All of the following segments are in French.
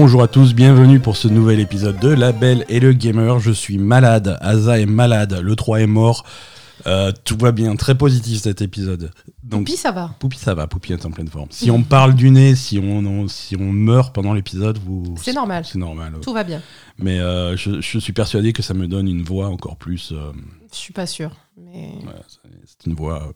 Bonjour à tous, bienvenue pour ce nouvel épisode de La Belle et le Gamer. Je suis malade, Asa est malade, le 3 est mort. Euh, tout va bien, très positif cet épisode. Donc, Poupi, ça va. Poupi, ça va, Poupi est en pleine forme. Si on parle du nez, si on, si on meurt pendant l'épisode, vous. C'est normal. C'est normal. Tout va bien. Mais euh, je, suis persuadé que ça me donne une voix encore plus. Euh, je suis pas sûr. Mais... c'est une voix,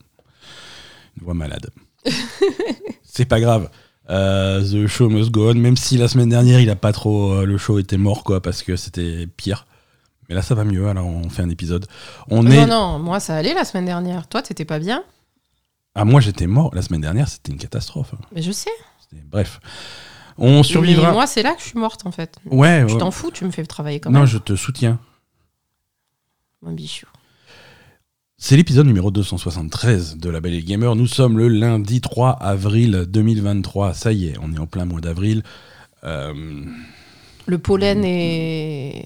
une voix malade. c'est pas grave. The show must go on, même si la semaine dernière, il a pas trop. le show était mort, quoi, parce que c'était pire. Mais là, ça va mieux, alors on fait un épisode. On non, est... non, moi, ça allait la semaine dernière. Toi, t'étais pas bien? Ah, moi, j'étais mort. La semaine dernière, c'était une catastrophe. Mais je sais. Bref. On survivra. Mais moi, c'est là que je suis morte, en fait. Ouais. Tu t'en fous, tu me fais travailler quand même. Non, je te soutiens. Mon bichou. C'est l'épisode numéro 273 de La Belle et Gamer. Nous sommes le lundi 3 avril 2023. Ça y est, on est en plein mois d'avril. Euh, le pollen est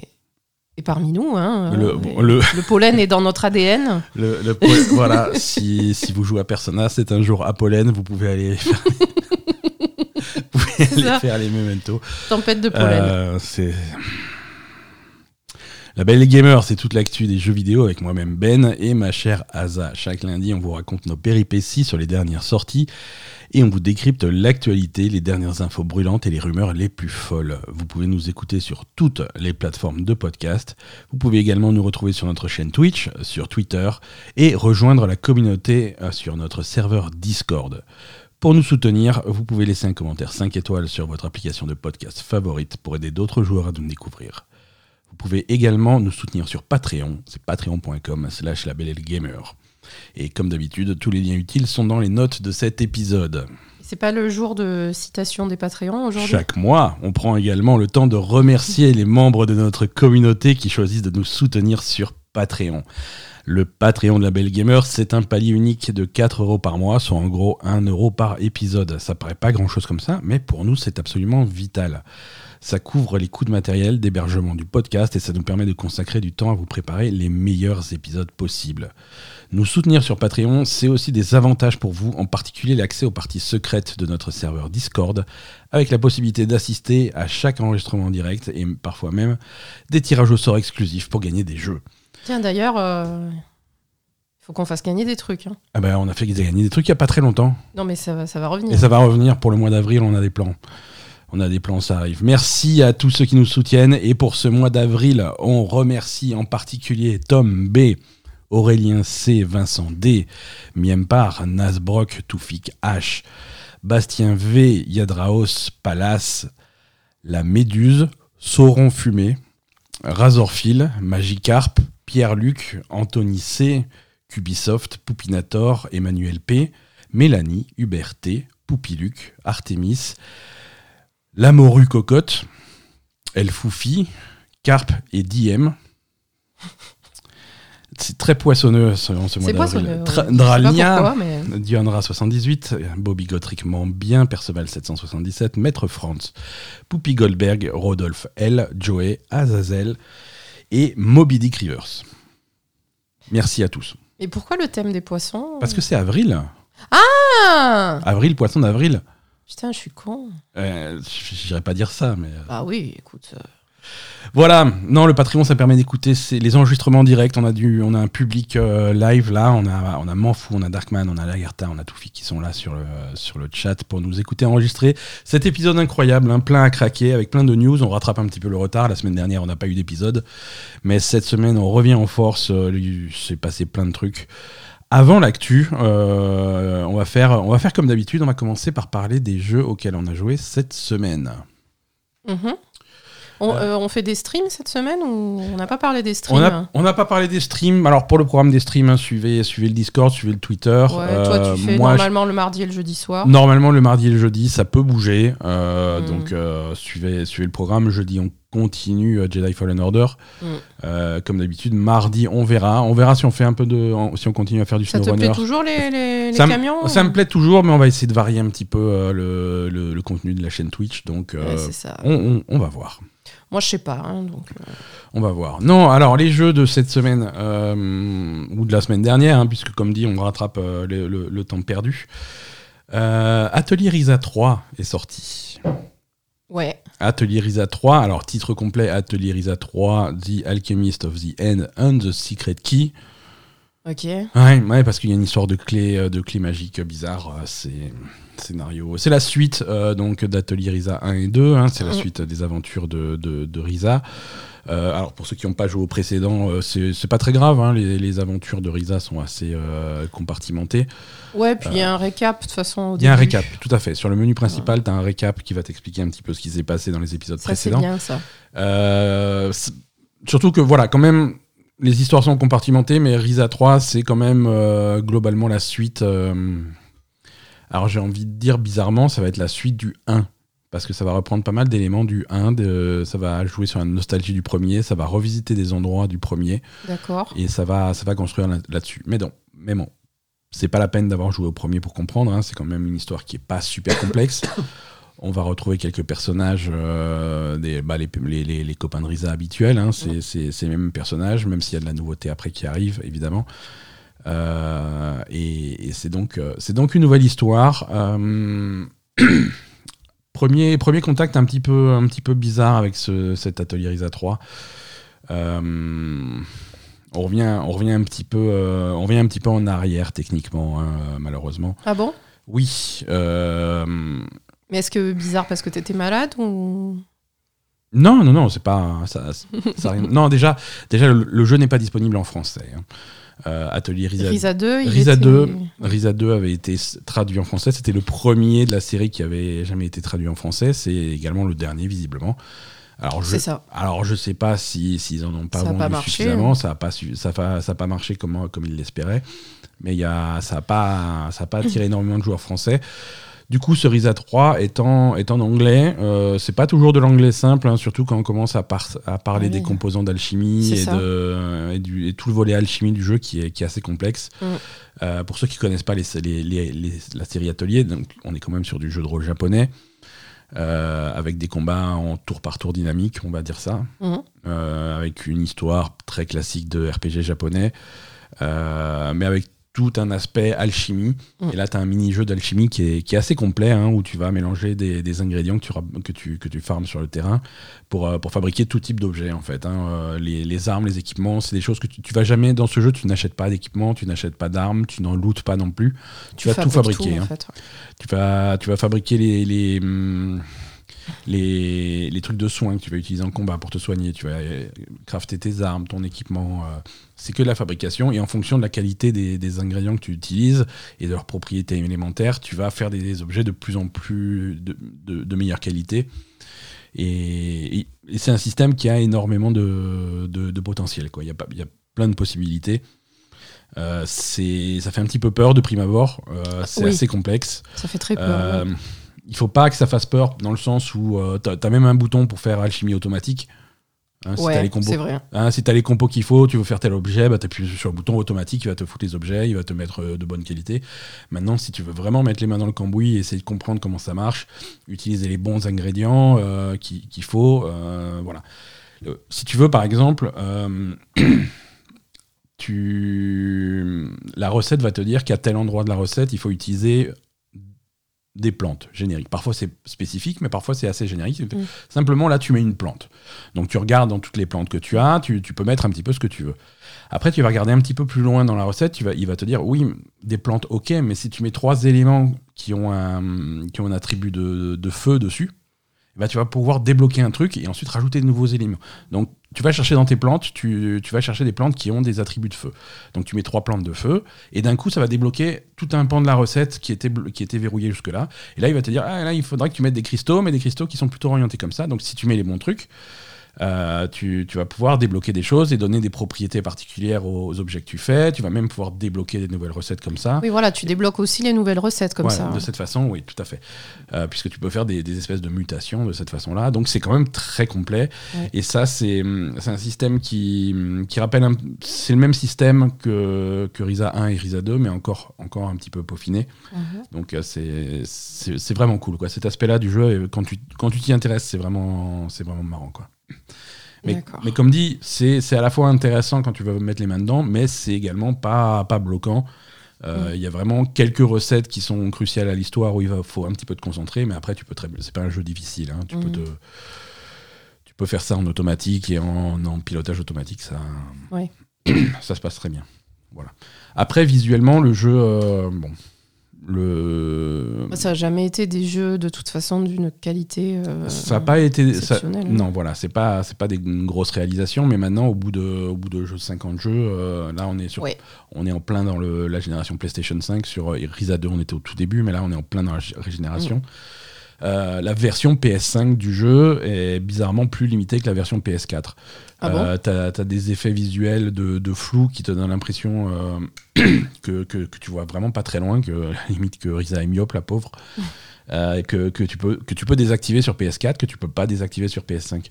et parmi nous. Hein, le, le... pollen est dans notre ADN. Le, voilà, si, si, vous jouez à Persona, c'est un jour à pollen, vous pouvez aller faire, vous pouvez aller faire les mementos. Tempête de pollen. Euh, c'est... La Belle Gamer, c'est toute l'actu des jeux vidéo avec moi-même Ben et ma chère Asa. Chaque lundi, on vous raconte nos péripéties sur les dernières sorties et on vous décrypte l'actualité, les dernières infos brûlantes et les rumeurs les plus folles. Vous pouvez nous écouter sur toutes les plateformes de podcast. Vous pouvez également nous retrouver sur notre chaîne Twitch, sur Twitter et rejoindre la communauté euh, sur notre serveur Discord. Pour nous soutenir, vous pouvez laisser un commentaire 5 étoiles sur votre application de podcast favorite pour aider d'autres joueurs à nous découvrir. Vous pouvez également nous soutenir sur Patreon, c'est patreon.com slash gamer. Et comme d'habitude, tous les liens utiles sont dans les notes de cet épisode. C'est pas le jour de citation des Patreons aujourd'hui? Chaque mois, on prend également le temps de remercier les membres de notre communauté qui choisissent de nous soutenir sur Patreon. Le Patreon de la Belle Gamer, c'est un palier unique de 4 euros par mois, soit en gros 1 euro par épisode. Ça paraît pas grand chose comme ça, mais pour nous, c'est absolument vital. Ça couvre les coûts de matériel, d'hébergement du podcast et ça nous permet de consacrer du temps à vous préparer les meilleurs épisodes possibles. Nous soutenir sur Patreon, c'est aussi des avantages pour vous, en particulier l'accès aux parties secrètes de notre serveur Discord, avec la possibilité d'assister à chaque enregistrement direct et parfois même des tirages au sort exclusifs pour gagner des jeux. Tiens, d'ailleurs, il euh, faut qu'on fasse gagner des trucs. Hein. Ah ben, on a fait gagner des trucs il n'y a pas très longtemps. Non, mais ça va, ça va revenir. Et ça va revenir pour le mois d'avril, on a des plans. On a des plans, ça arrive. Merci à tous ceux qui nous soutiennent. Et pour ce mois d'avril, on remercie en particulier Tom B, Aurélien C, Vincent D, Miempar, Nasbrock, Toufik H, Bastien V, Yadraos, Palace, La Méduse, Sauron Fumé, Razorfil, Magikarp, Pierre-Luc, Anthony C, Cubisoft, Poupinator, Emmanuel P, Mélanie, Hubert T, Poupiluc, Artemis, la morue cocotte, El Foufi, Carpe et Diem. C'est très poissonneux ce, ce mois d'avril. Dralia, Dianra 78, Bobby Gottrickment bien, Perceval 777, Maître Franz, Poupy Goldberg, Rodolphe L, Joey, Azazel et Moby Dick Rivers. Merci à tous. Et pourquoi le thème des poissons Parce que c'est avril. Ah Avril, poisson d'avril. Putain, je suis con. Euh, J'irais pas dire ça, mais. Ah oui, écoute. Euh. Voilà, non, le Patreon, ça permet d'écouter les enregistrements directs. On a, du, on a un public euh, live là, on a, on a Manfou, on a Darkman, on a Lagerta, on a Toufi qui sont là sur le, sur le chat pour nous écouter enregistrer. Cet épisode incroyable, un hein, plein à craquer, avec plein de news. On rattrape un petit peu le retard. La semaine dernière, on n'a pas eu d'épisode. Mais cette semaine, on revient en force. Il s'est passé plein de trucs. Avant l'actu, euh, on, va faire, on va faire comme d'habitude, on va commencer par parler des jeux auxquels on a joué cette semaine. Euh, on, fait des streams cette semaine ou on n'a pas parlé des streams On n'a pas parlé des streams. Alors pour le programme des streams, hein, suivez, suivez le Discord, suivez le Twitter. Ouais, toi tu euh, fais normalement le mardi et le jeudi soir. Normalement le mardi et le jeudi, ça peut bouger. Mhm. Donc suivez, suivez le programme. Jeudi on continue euh, Jedi Fallen Order. Mm. Euh, comme d'habitude, mardi, on verra. On verra si on fait un peu de, si on continue à faire du ça SnowRunner. Ça te plaît toujours les, les, camions Ça me plaît toujours, mais on va essayer de varier un petit peu euh, le, le, contenu de la chaîne Twitch. Donc, ça. On, on, va voir. Moi, je sais pas. Hein, donc, On va voir. Non, alors les jeux de cette semaine ou de la semaine dernière, hein, puisque comme dit, on rattrape le, le, temps perdu. Atelier Risa 3 est sorti. Ouais. Atelier Risa 3, alors titre complet Atelier Risa 3, The Alchemist of the End and the Secret Key. Ok. Ouais, ouais parce qu'il y a une histoire de clé, euh, de clé magique bizarre. euh, C'est scénario. C'est la suite euh, donc d'Atelier Risa 1 et 2. hein, c'est la Mm. suite des aventures de, de, de Risa. Euh, alors pour ceux qui n'ont pas joué au précédent, euh, c'est pas très grave. hein, les, les aventures de Risa sont assez euh, compartimentées. Ouais, puis il y a un récap de toute façon. Il y a un récap, tout à fait. Sur le menu principal, tu as un récap qui va t'expliquer un petit peu ce qui s'est passé dans les épisodes Ça, c'est précédents. bien ça. Surtout que voilà, quand même, les histoires sont compartimentées, mais Risa 3, c'est quand même globalement la suite. Alors j'ai envie de dire bizarrement, ça va être la suite du 1. Parce que ça va reprendre pas mal d'éléments du 1, de, ça va jouer sur la nostalgie du premier, ça va revisiter des endroits du premier, D'accord. et ça va, ça va construire là- là-dessus. Mais non, mais bon, c'est pas la peine d'avoir joué au premier pour comprendre, hein, c'est quand même une histoire qui est pas super complexe. On va retrouver quelques personnages, euh, des, bah, les, les- les- les copains de Risa habituels, hein, c'est c'est les mêmes personnages, même s'il y a de la nouveauté après qui arrive, évidemment. Euh, et et c'est donc, euh, donc une nouvelle histoire. Euh, premier, premier contact un petit peu, un petit peu bizarre avec ce- cet atelier Risa 3. Euh, on revient, on revient un petit peu, euh, on revient un petit peu en arrière techniquement, hein, malheureusement. Ah bon? Oui. euh, Mais est-ce que bizarre parce que t'étais malade ou? Non, non, non, c'est pas ça. non, déjà, déjà le, le jeu n'est pas disponible en français. hein. Euh, Atelier Risa, Risa 2 il Risa était- 2, Risa 2 avait été traduit en français. C'était le premier de la série qui avait jamais été traduit en français. C'est également le dernier, visiblement. Alors, je, ça. alors je sais pas si s'ils en ont pas Ça vendu pas marché, suffisamment. Ça a pas ça a, ça a pas marché comme comme ils l'espéraient. Mais il y a ça a pas ça a pas attiré énormément de joueurs français. Du coup, ce Risa 3 est en, est en anglais. Euh, c'est pas toujours de l'anglais simple, hein, surtout quand on commence à, par- à parler Oui. des composants d'alchimie et, de- et, du- et tout le volet alchimie du jeu qui est, qui est assez complexe. Mm. Euh, pour ceux qui connaissent pas les, les- les- les- la série Atelier, donc on est quand même sur du jeu de rôle japonais, euh, avec des combats en tour par tour dynamique, on va dire ça, Mhm. euh, avec une histoire très classique de RPG japonais, euh, mais avec tout un aspect alchimie. Mm. Et là, tu as un mini-jeu d'alchimie qui est, qui est assez complet, hein, où tu vas mélanger des, des ingrédients que tu, que, tu, que tu farmes sur le terrain pour, euh, pour fabriquer tout type d'objets, en fait. hein. Euh, les, les armes, les équipements, c'est des choses que tu, tu vas jamais, dans ce jeu, tu n'achètes pas d'équipements, tu n'achètes pas d'armes, tu n'en lootes pas non plus. Tu vas tout fabriquer. hein. fait, ouais. Tu vas, tu vas fabriquer les, les, hum, les, les trucs de soins que tu vas utiliser en combat pour te soigner. Tu vas euh, crafter tes armes, ton équipement. euh, c'est que de la fabrication. Et en fonction de la qualité des, des ingrédients que tu utilises et de leurs propriétés élémentaires, tu vas faire des, des objets de plus en plus de, de- de meilleure qualité. Et, et- et c'est un système qui a énormément de, potentiel. quoi. Il y, a pas- il y a plein de possibilités. Euh, c'est, ça fait un petit peu peur de prime abord. Euh, c'est Oui. assez complexe. Ça fait très peur. Euh, ouais. Il faut pas que ça fasse peur dans le sens où euh, t'as as même un bouton pour faire alchimie automatique. Hein, si t'as Ouais, les combos, c'est vrai. hein, si t'as les compos qu'il faut, tu veux faire tel objet, bah t'appuies sur le bouton automatique, il va te foutre les objets, il va te mettre euh, de bonne qualité. Maintenant, si tu veux vraiment mettre les mains dans le cambouis et essayer de comprendre comment ça marche, utiliser les bons ingrédients euh, qu'il faut, euh, voilà. Si tu veux, par exemple, euh, tu... la recette va te dire qu'à tel endroit de la recette, il faut utiliser des plantes génériques. Parfois c'est spécifique, mais parfois c'est assez générique. Mm. Simplement là, tu mets une plante. Donc tu regardes dans toutes les plantes que tu as, tu, tu peux mettre un petit peu ce que tu veux. Après, tu vas regarder un petit peu plus loin dans la recette, tu vas, il va te dire, oui, des plantes, ok, mais si tu mets trois éléments qui ont un, qui ont un attribut de, de feu dessus, ben, tu vas pouvoir débloquer un truc et ensuite rajouter de nouveaux éléments. Donc tu vas chercher dans tes plantes, tu, vas chercher des plantes qui ont des attributs de feu. Donc tu mets trois plantes de feu, et d'un coup ça va débloquer tout un pan de la recette qui était, qui était verrouillé jusque-là. Et là il va te dire, ah là il faudra que tu mettes des cristaux, mais des cristaux qui sont plutôt orientés comme ça. Donc si tu mets les bons trucs, euh, tu, tu vas pouvoir débloquer des choses et donner des propriétés particulières aux objets que tu fais. Tu vas même pouvoir débloquer des nouvelles recettes comme ça. Oui, voilà, tu débloques aussi les nouvelles recettes comme Ouais, ça. De cette façon, oui, tout à fait. Euh, puisque tu peux faire des, des espèces de mutations de cette façon-là. Donc c'est quand même très complet. Ouais. Et ça, c'est hum, c'est un système qui, hum, qui rappelle. C'est le même système que, que Risa 1 et Risa 2, mais encore, encore un petit peu peaufiné. Mhm. Donc euh, c'est vraiment cool. Quoi. Cet aspect-là du jeu, quand tu quand tu t'y intéresses, c'est vraiment, vraiment marrant. Quoi. Mais, comme dit, c'est à la fois intéressant quand tu vas mettre les mains dedans, mais c'est également pas, pas bloquant. Euh, il y a vraiment quelques recettes qui sont cruciales à l'histoire où il va, faut un petit peu te concentrer, mais après, tu peux très, c'est pas un jeu difficile. hein. Tu, peux Mhm. te, tu peux faire ça en automatique et en, en pilotage automatique, ça, Ouais. ça se passe très bien. Voilà. Après, visuellement, le jeu, euh, bon, le, Ça n'a jamais été des jeux de toute façon d'une qualité. euh, ça n'a pas été. ça- non, voilà, c'est pas, c'est pas des grosses réalisations, mais maintenant, au bout de, au bout de 50 jeux, euh, là, on est sur, Ouais. on est en plein dans le- la génération PlayStation 5. Sur euh, Risa 2, on était au tout début, mais là, on est en plein dans la gé- régénération. Euh, la version PS5 du jeu est bizarrement plus limitée que la version PS4. Ah bon Euh, t'as, t'as des effets visuels de, de flou qui te donnent l'impression euh, que, que, que tu vois vraiment pas très loin, que limite que Risa est myope, la pauvre, Euh, que, que, tu peux, que tu peux désactiver sur PS4, que tu peux pas désactiver sur PS5.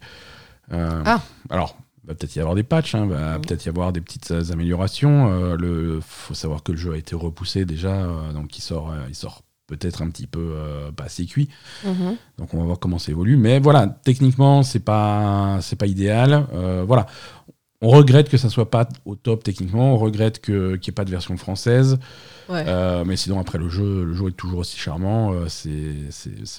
Euh, Ah. Alors, va peut-être y avoir des patchs, hein, va Mhm. peut-être y avoir des petites améliorations. Le, faut savoir que le jeu a été repoussé déjà, donc il sort, il sort peut-être un petit peu euh, pas assez cuit. Mhm. Donc on va voir comment ça évolue. Mais voilà, techniquement, c'est pas, c'est pas idéal. Euh, voilà. On regrette que ça soit pas au top techniquement. On regrette qu'il n'y ait pas de version française. Ouais. Euh, mais sinon, après le jeu, le jeu est toujours aussi charmant. C'est,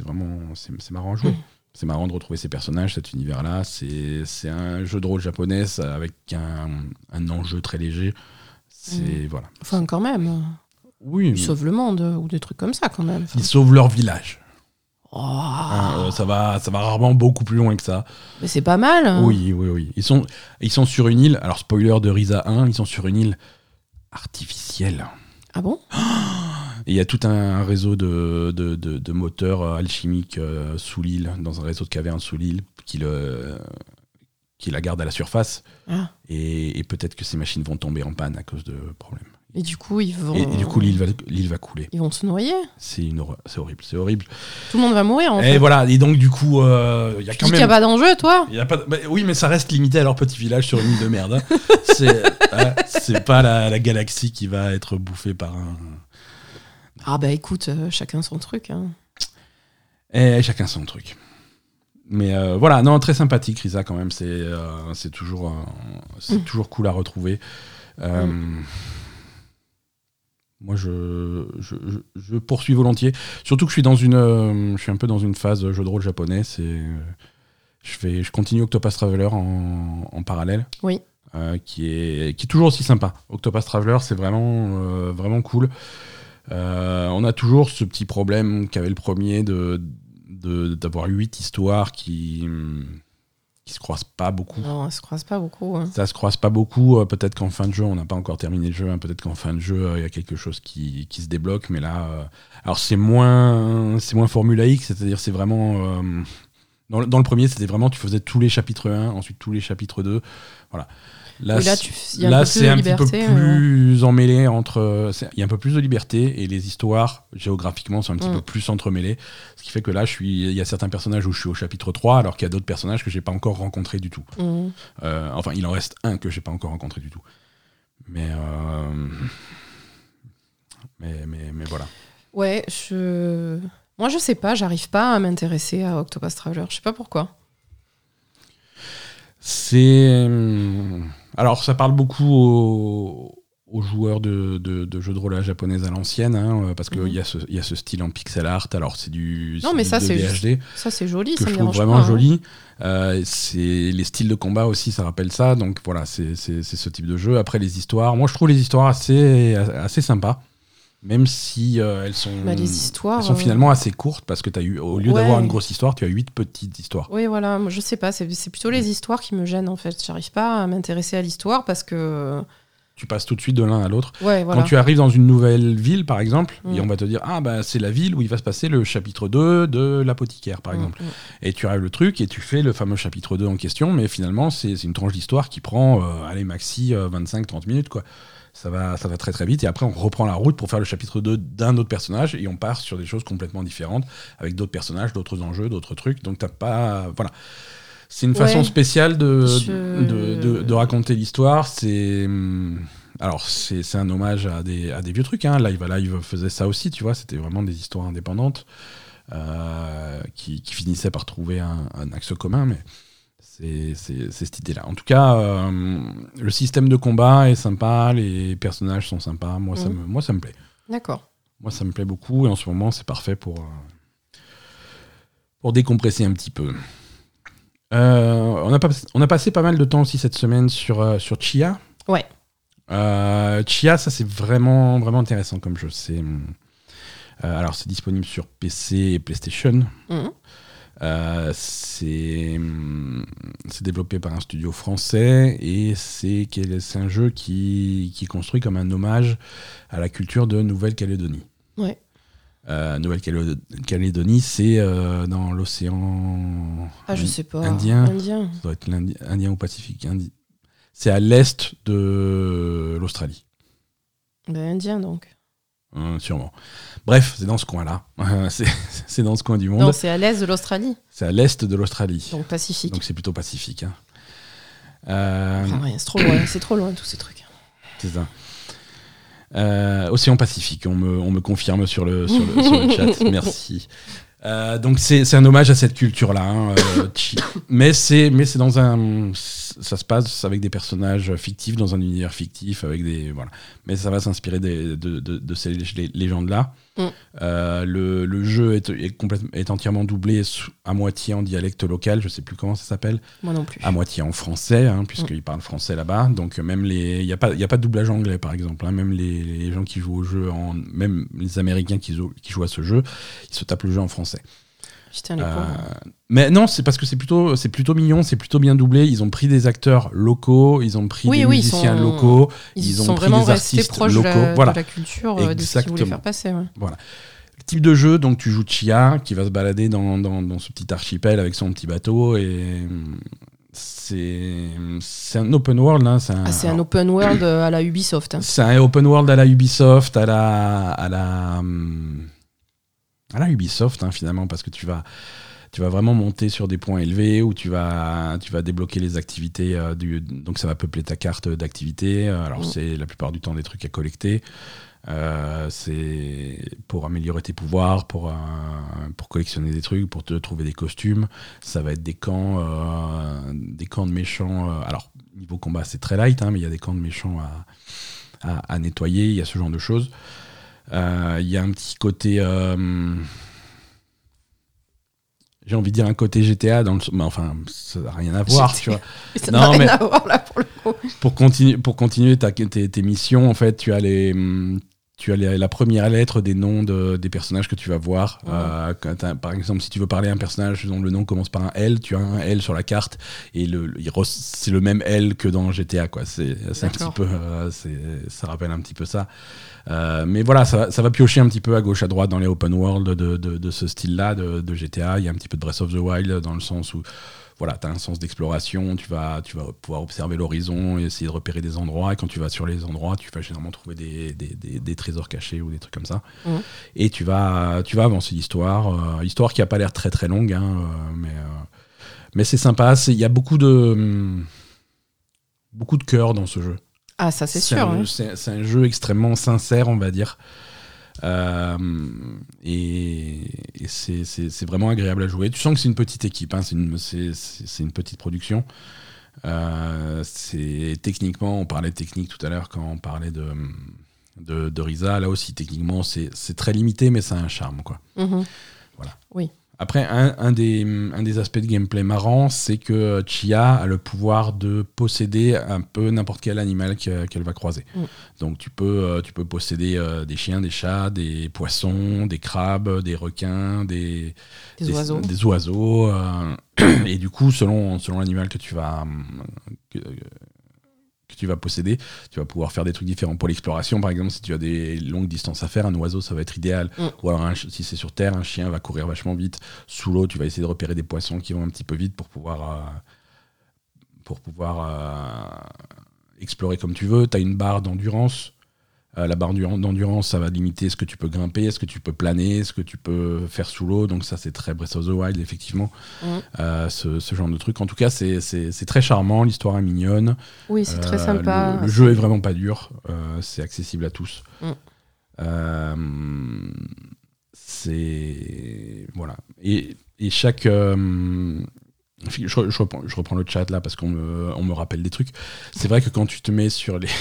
vraiment, c'est, marrant à jouer. C'est marrant de retrouver ces personnages, cet univers-là. C'est, un jeu de rôle japonais avec un, un enjeu très léger. C'est Mm. voilà. Enfin, quand même. Oui. Ils sauvent le monde euh, ou des trucs comme ça, quand même. Enfin, Ils sauvent leur village. oh, Hein, euh, ça va, ça va rarement beaucoup plus loin que ça. Mais c'est pas mal. hein. Oui, oui, oui. Ils sont, ils sont sur une île. Alors, spoiler de Risa 1, ils sont sur une île artificielle. Ah bon? Et il y a tout un réseau de, de, de- de moteurs euh, alchimiques euh, sous l'île, dans un réseau de cavernes sous l'île, qui, le, qui la garde à la surface. Ah. Et, et peut-être que ces machines vont tomber en panne à cause de problèmes. Et du coup, ils vont. Et, et du coup, l'île va, l'île va couler. Ils vont se noyer. C'est une horreur. C'est horrible, c'est horrible. Tout le monde va mourir, en et fait. voilà. Et donc, du coup, euh, il y a Tu quand dis qu'il n'y même. a pas d'enjeu, toi y a pas bah oui, mais ça reste limité à leur petit village sur une île de merde. hein. c'est hein, c'est pas la, la galaxie qui va être bouffée par un. Ah bah écoute, euh, chacun son truc. hein. Et chacun son truc. Mais euh, voilà, non, très sympathique, Risa, quand même. C'est euh, c'est toujours, euh, c'est Mm. toujours cool à retrouver. Euh, Moi, je, je, je- je poursuis volontiers. Surtout que je suis dans une, euh, je suis un peu dans une phase jeu de rôle japonais. C'est, euh, je fais, je continue Octopus Traveler en, en parallèle. Oui. euh, qui est, qui est toujours aussi sympa. Octopus Traveler, c'est vraiment, vraiment cool. On a toujours ce petit problème qu'avait le premier de de- d'avoir huit histoires qui hum, qui se croisent pas beaucoup. Non, on se croise pas beaucoup. hein. Ça se croise pas beaucoup. Euh, peut-être qu'en fin de jeu, on n'a pas encore terminé le jeu. hein. Peut-être qu'en fin de jeu, euh, il y a quelque chose qui, qui se débloque. Mais là, euh, alors c'est moins, c'est moins formulaïque. C'est-à-dire, c'est vraiment. euh, dans, le- dans le premier, c'était vraiment, tu faisais tous les chapitres 1, ensuite tous les chapitres 2. Voilà. Là, c'est- tu- il y a un là, c'est petit peu plus emmêlé entre. c'est- Il y a un peu plus de liberté et les histoires, géographiquement, sont un petit Mm. peu plus entremêlées. Ce qui fait que là, je suis, il y a certains personnages où je suis au chapitre 3, alors qu'il y a d'autres personnages que j'ai pas encore rencontrés du tout. Mhm. Euh, enfin, il en reste un que j'ai pas encore rencontré du tout. Mais, euh, mais, mais, mais voilà. Ouais, je. Moi, je sais pas, j'arrive pas à m'intéresser à Octopus Traveler. Je sais pas pourquoi. C'est. hum, Alors, ça parle beaucoup aux, aux joueurs de, de- de jeux de rôle à japonaise à l'ancienne, hein, parce qu'il y, a ce- il y a ce style en pixel art. Alors, c'est du. Non, mais ça, c'est 2D HD. Ça, c'est joli, que ça je me trouve vraiment pas, hein. joli. Euh, c'est les styles de combat aussi, ça rappelle ça. Donc voilà, c'est ce type de jeu. Après les histoires, moi je trouve les histoires assez assez sympas, même si euh, elles sont Bah, les histoires. elles sont euh, finalement assez courtes parce que as eu au lieu Ouais. d'avoir une grosse histoire, tu as huit petites histoires. Oui, voilà, moi, je sais pas, c'est plutôt les histoires qui me gênent en fait. J'arrive pas à m'intéresser à l'histoire parce que. Tu passes tout de suite de l'un à l'autre. Ouais, voilà. Quand tu arrives dans une nouvelle ville, par exemple, Mm. et on va te dire ah bah c'est la ville où il va se passer le chapitre 2 de l'apothicaire, par Mm, exemple. mm. Et tu arrives le truc et tu fais le fameux chapitre 2 en question, mais finalement, c'est c'est une tranche d'histoire qui prend, euh, allez, maxi 25-30 minutes, quoi. Ça va, ça va très très vite. Et après, on reprend la route pour faire le chapitre 2 d'un autre personnage et on part sur des choses complètement différentes avec d'autres personnages, d'autres enjeux, d'autres trucs. Donc, t'as pas. Voilà. C'est une Ouais. façon spéciale de, Je- de, de- de raconter l'histoire. C'est. hum, Alors, c'est c'est un hommage à des, à des vieux trucs. Hein. Live Alive faisait ça aussi, tu vois. C'était vraiment des histoires indépendantes euh, qui, qui finissaient par trouver un, un axe commun. Mais C'est cette idée-là. En tout cas, euh, le système de combat est sympa, les personnages sont sympas. Moi, ça, Mhm. me, moi ça me plaît. D'accord. Moi, ça me plaît beaucoup et en ce moment, c'est parfait pour, euh, pour décompresser un petit peu. Euh, on, a pas- on a passé pas mal de temps aussi cette semaine sur, sur Chia. Ouais. Chia, ça c'est vraiment, vraiment intéressant comme jeu. C'est, alors, c'est disponible sur PC et PlayStation. Mhm. Euh, c'est hum, c'est développé par un studio français et c'est un jeu qui, qui est construit comme un hommage à la culture de Nouvelle-Calédonie. Ouais. Euh, Nouvelle-Calédonie, c'est euh, dans l'océan. Ah, je sais pas. Indien. Indien. Ça doit être l'Indi- Indien ou Pacifique. Indi- C'est à l'est de l'Australie, Ben, indien, donc. Hein, sûrement. Bref, c'est dans ce coin-là. c'est dans ce coin du monde. Non, c'est à l'est de l'Australie, C'est à l'est de l'Australie. donc Pacifique. Donc c'est plutôt pacifique. hein. Euh, Enfin, rien, c'est trop loin, c'est trop loin tous ces trucs. c'est ça. Euh, Océan Pacifique, on me, on me confirme sur le, sur le, sur le chat. Merci. Euh, donc c'est un hommage à cette culture-là. hein, euh, mais c'est mais c'est dans un ça se passe avec des personnages fictifs dans un univers fictif avec des voilà. Mais ça va s'inspirer de, de, de ces lé- légendes-là. Mm. Euh, le, le jeu est, est, complètement, est entièrement doublé sous- à moitié en dialecte local. Je sais plus comment ça s'appelle. Moi non plus. à moitié en français, hein, puisqu'ils parlent français là-bas. Donc même les, il n'y a pas, il y a pas de doublage anglais par exemple. hein. Même les, les gens qui jouent au jeu, en, même les Américains qui qui jouent à ce jeu, ils se tapent le jeu en français. Putain, les Euh, mais non, c'est parce que c'est plutôt, c'est plutôt mignon, c'est plutôt bien doublé. Ils ont pris des acteurs locaux, ils ont pris Oui, des oui, ils musiciens sont- locaux, Ils, ils ont sont pris vraiment des restés artistes proches de la, locaux. Voilà. de la culture, euh, de ce qu'ils voulaient Exactement. faire passer. ouais. Le type de jeu, donc tu joues Chia, qui va se balader dans, dans, dans ce petit archipel avec son petit bateau et c'est un open world. Hein, c'est un, Ah, c'est un alors, open world euh, à la Ubisoft. hein. C'est un open world à la Ubisoft, à la, à la, hum, à la Ubisoft hein, finalement, parce que tu vas, tu vas vraiment monter sur des points élevés où tu vas, tu vas débloquer les activités. euh, du, donc ça va peupler ta carte d'activités. Euh, Alors Mm. c'est la plupart du temps des trucs à collecter. Euh, c'est pour améliorer tes pouvoirs, pour, euh, pour collectionner des trucs, pour te trouver des costumes. Ça va être des camps, euh, des camps de méchants. alors, niveau combat, c'est très light, hein, mais il y a des camps de méchants à, à, à nettoyer. Il y a ce genre de choses. Euh, Il y a un petit côté. euh, j'ai envie de dire un côté GTA, dans le, mais enfin, ça n'a rien à voir, GTA. tu vois Ça Non, n'a rien mais- à voir là pour le coup. pour continuer pour continuer ta- tes, tes missions en fait tu as les hum, tu as les- la première lettre des noms de- des personnages que tu vas voir. Euh, par exemple, si tu veux parler à un personnage dont le nom commence par un L, tu as un L sur la carte et le, c'est le même L que dans GTA. Quoi. C'est, un petit peu, euh, ça rappelle un petit peu ça. Euh, mais voilà, ça, ça va piocher un petit peu à gauche à droite dans les open world de, de- de ce style-là de, de GTA. Il y a un petit peu de Breath of the Wild dans le sens où voilà, tu as un sens d'exploration, tu vas, tu vas pouvoir observer l'horizon et essayer de repérer des endroits. Et quand tu vas sur les endroits, tu vas généralement trouver des, des- des- des trésors cachés ou des trucs comme ça. Mhm. Et tu vas, tu vas avancer l'histoire. euh, histoire qui a pas l'air très très longue, hein, euh, mais, euh, mais c'est sympa. Il y a beaucoup de, beaucoup de cœur dans ce jeu. Ah, ça c'est sûr. un, hein. c'est- c'est un jeu extrêmement sincère, on va dire. Euh, et et c'est vraiment agréable à jouer. Tu sens que c'est une petite équipe, hein, c'est une, une petite production. Euh, techniquement, on parlait de technique tout à l'heure quand on parlait de, de, de Risa. Là aussi, techniquement, c'est très limité, mais ça a un charme. Quoi. Mhm. Après, un, un des, un des aspects de gameplay marrant, c'est que Chia a le pouvoir de posséder un peu n'importe quel animal que- qu'elle va croiser. Mm. Donc tu peux, euh, tu peux posséder euh, des chiens, des chats, des poissons, des crabes, des requins, des, Des oiseaux. des oiseaux, euh, et du coup, selon, selon l'animal que tu vas que tu vas posséder, tu vas pouvoir faire des trucs différents. Pour l'exploration, par exemple, si tu as des longues distances à faire, un oiseau, ça va être idéal. Mm. Ou alors, un si c'est sur Terre, un chien va courir vachement vite. Sous l'eau, tu vas essayer de repérer des poissons qui vont un petit peu vite pour pouvoir, euh, pour pouvoir euh, explorer comme tu veux. Tu as une barre d'endurance. Euh, la barre d'endur- d'endurance, ça va limiter ce que tu peux grimper, ce que tu peux planer, ce que tu peux faire sous l'eau. Donc ça, c'est très Breath of the Wild, effectivement, Mhm. Euh, ce, ce genre de truc. En tout cas, c'est- très charmant, l'histoire est mignonne. Oui, c'est très Euh, sympa. Le, le jeu est vraiment pas dur, euh, c'est accessible à tous. Mm. C'est voilà. Et, et chaque je, je reprends, je reprends le chat là parce qu'on me, on me rappelle des trucs. C'est vrai que quand tu te mets sur les.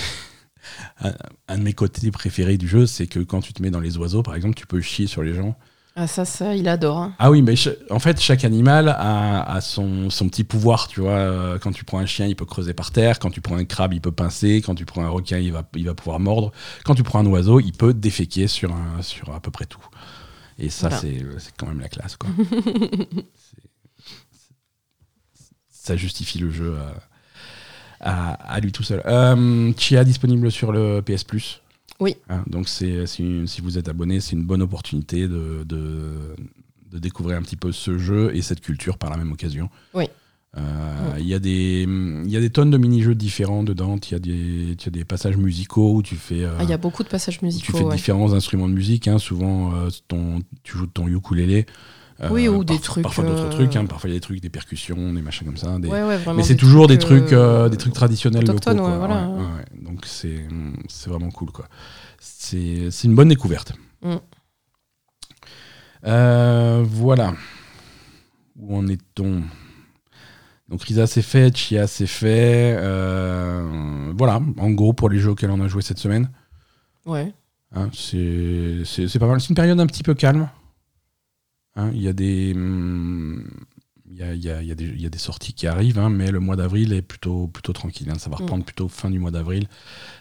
un, un de mes côtés préférés du jeu, c'est que quand tu te mets dans les oiseaux, par exemple, tu peux chier sur les gens. Ah, ça, ça, il adore. hein. Ah oui, mais en fait, chaque animal a, a son, son petit pouvoir, tu vois. Euh, Quand tu prends un chien, il peut creuser par terre. Quand tu prends un crabe, il peut pincer. Quand tu prends un requin, il va, il va pouvoir mordre. Quand tu prends un oiseau, il peut déféquer sur, un, sur à peu près tout. Et ça, Voilà. c'est quand même la classe, quoi. Ça justifie le jeu à, à- à lui tout seul. Euh, Chia disponible sur le PS Plus. Oui. Hein, donc c'est si vous êtes abonné, c'est une bonne opportunité de, de, de découvrir un petit peu ce jeu et cette culture par la même occasion. Oui. Euh, Oui. Il y, a des- y a des tonnes de mini-jeux différents dedans. Il y, a des- il y a des passages musicaux où tu fais, euh, Ah, il y a beaucoup de passages où tu musicaux. fais ouais. différents instruments de musique. hein. Souvent, euh, ton, tu joues de ton ukulélé. Euh, Oui, ou des trucs, Parfois d'autres euh, trucs. hein. Parfois, il y a des trucs, des percussions, des machins comme ça. des- Ouais, ouais, vraiment mais c'est toujours des trucs, euh, des trucs traditionnels locaux. quoi. voilà. Donc c'est c'est vraiment cool quoi. C'est une bonne découverte. Mm. Euh, voilà. Où en est-on? Donc Risa c'est fait, Chia c'est fait. euh, voilà, en gros pour les jeux auxquels on a joué cette semaine. Ouais. Hein, c'est pas mal. C'est une période un petit peu calme. Hein, Il y a des. hum, Il y a, il y a- il y a des- sorties qui arrivent, hein, mais le mois d'avril est plutôt, plutôt tranquille. hein. Ça va Mm. reprendre plutôt fin du mois d'avril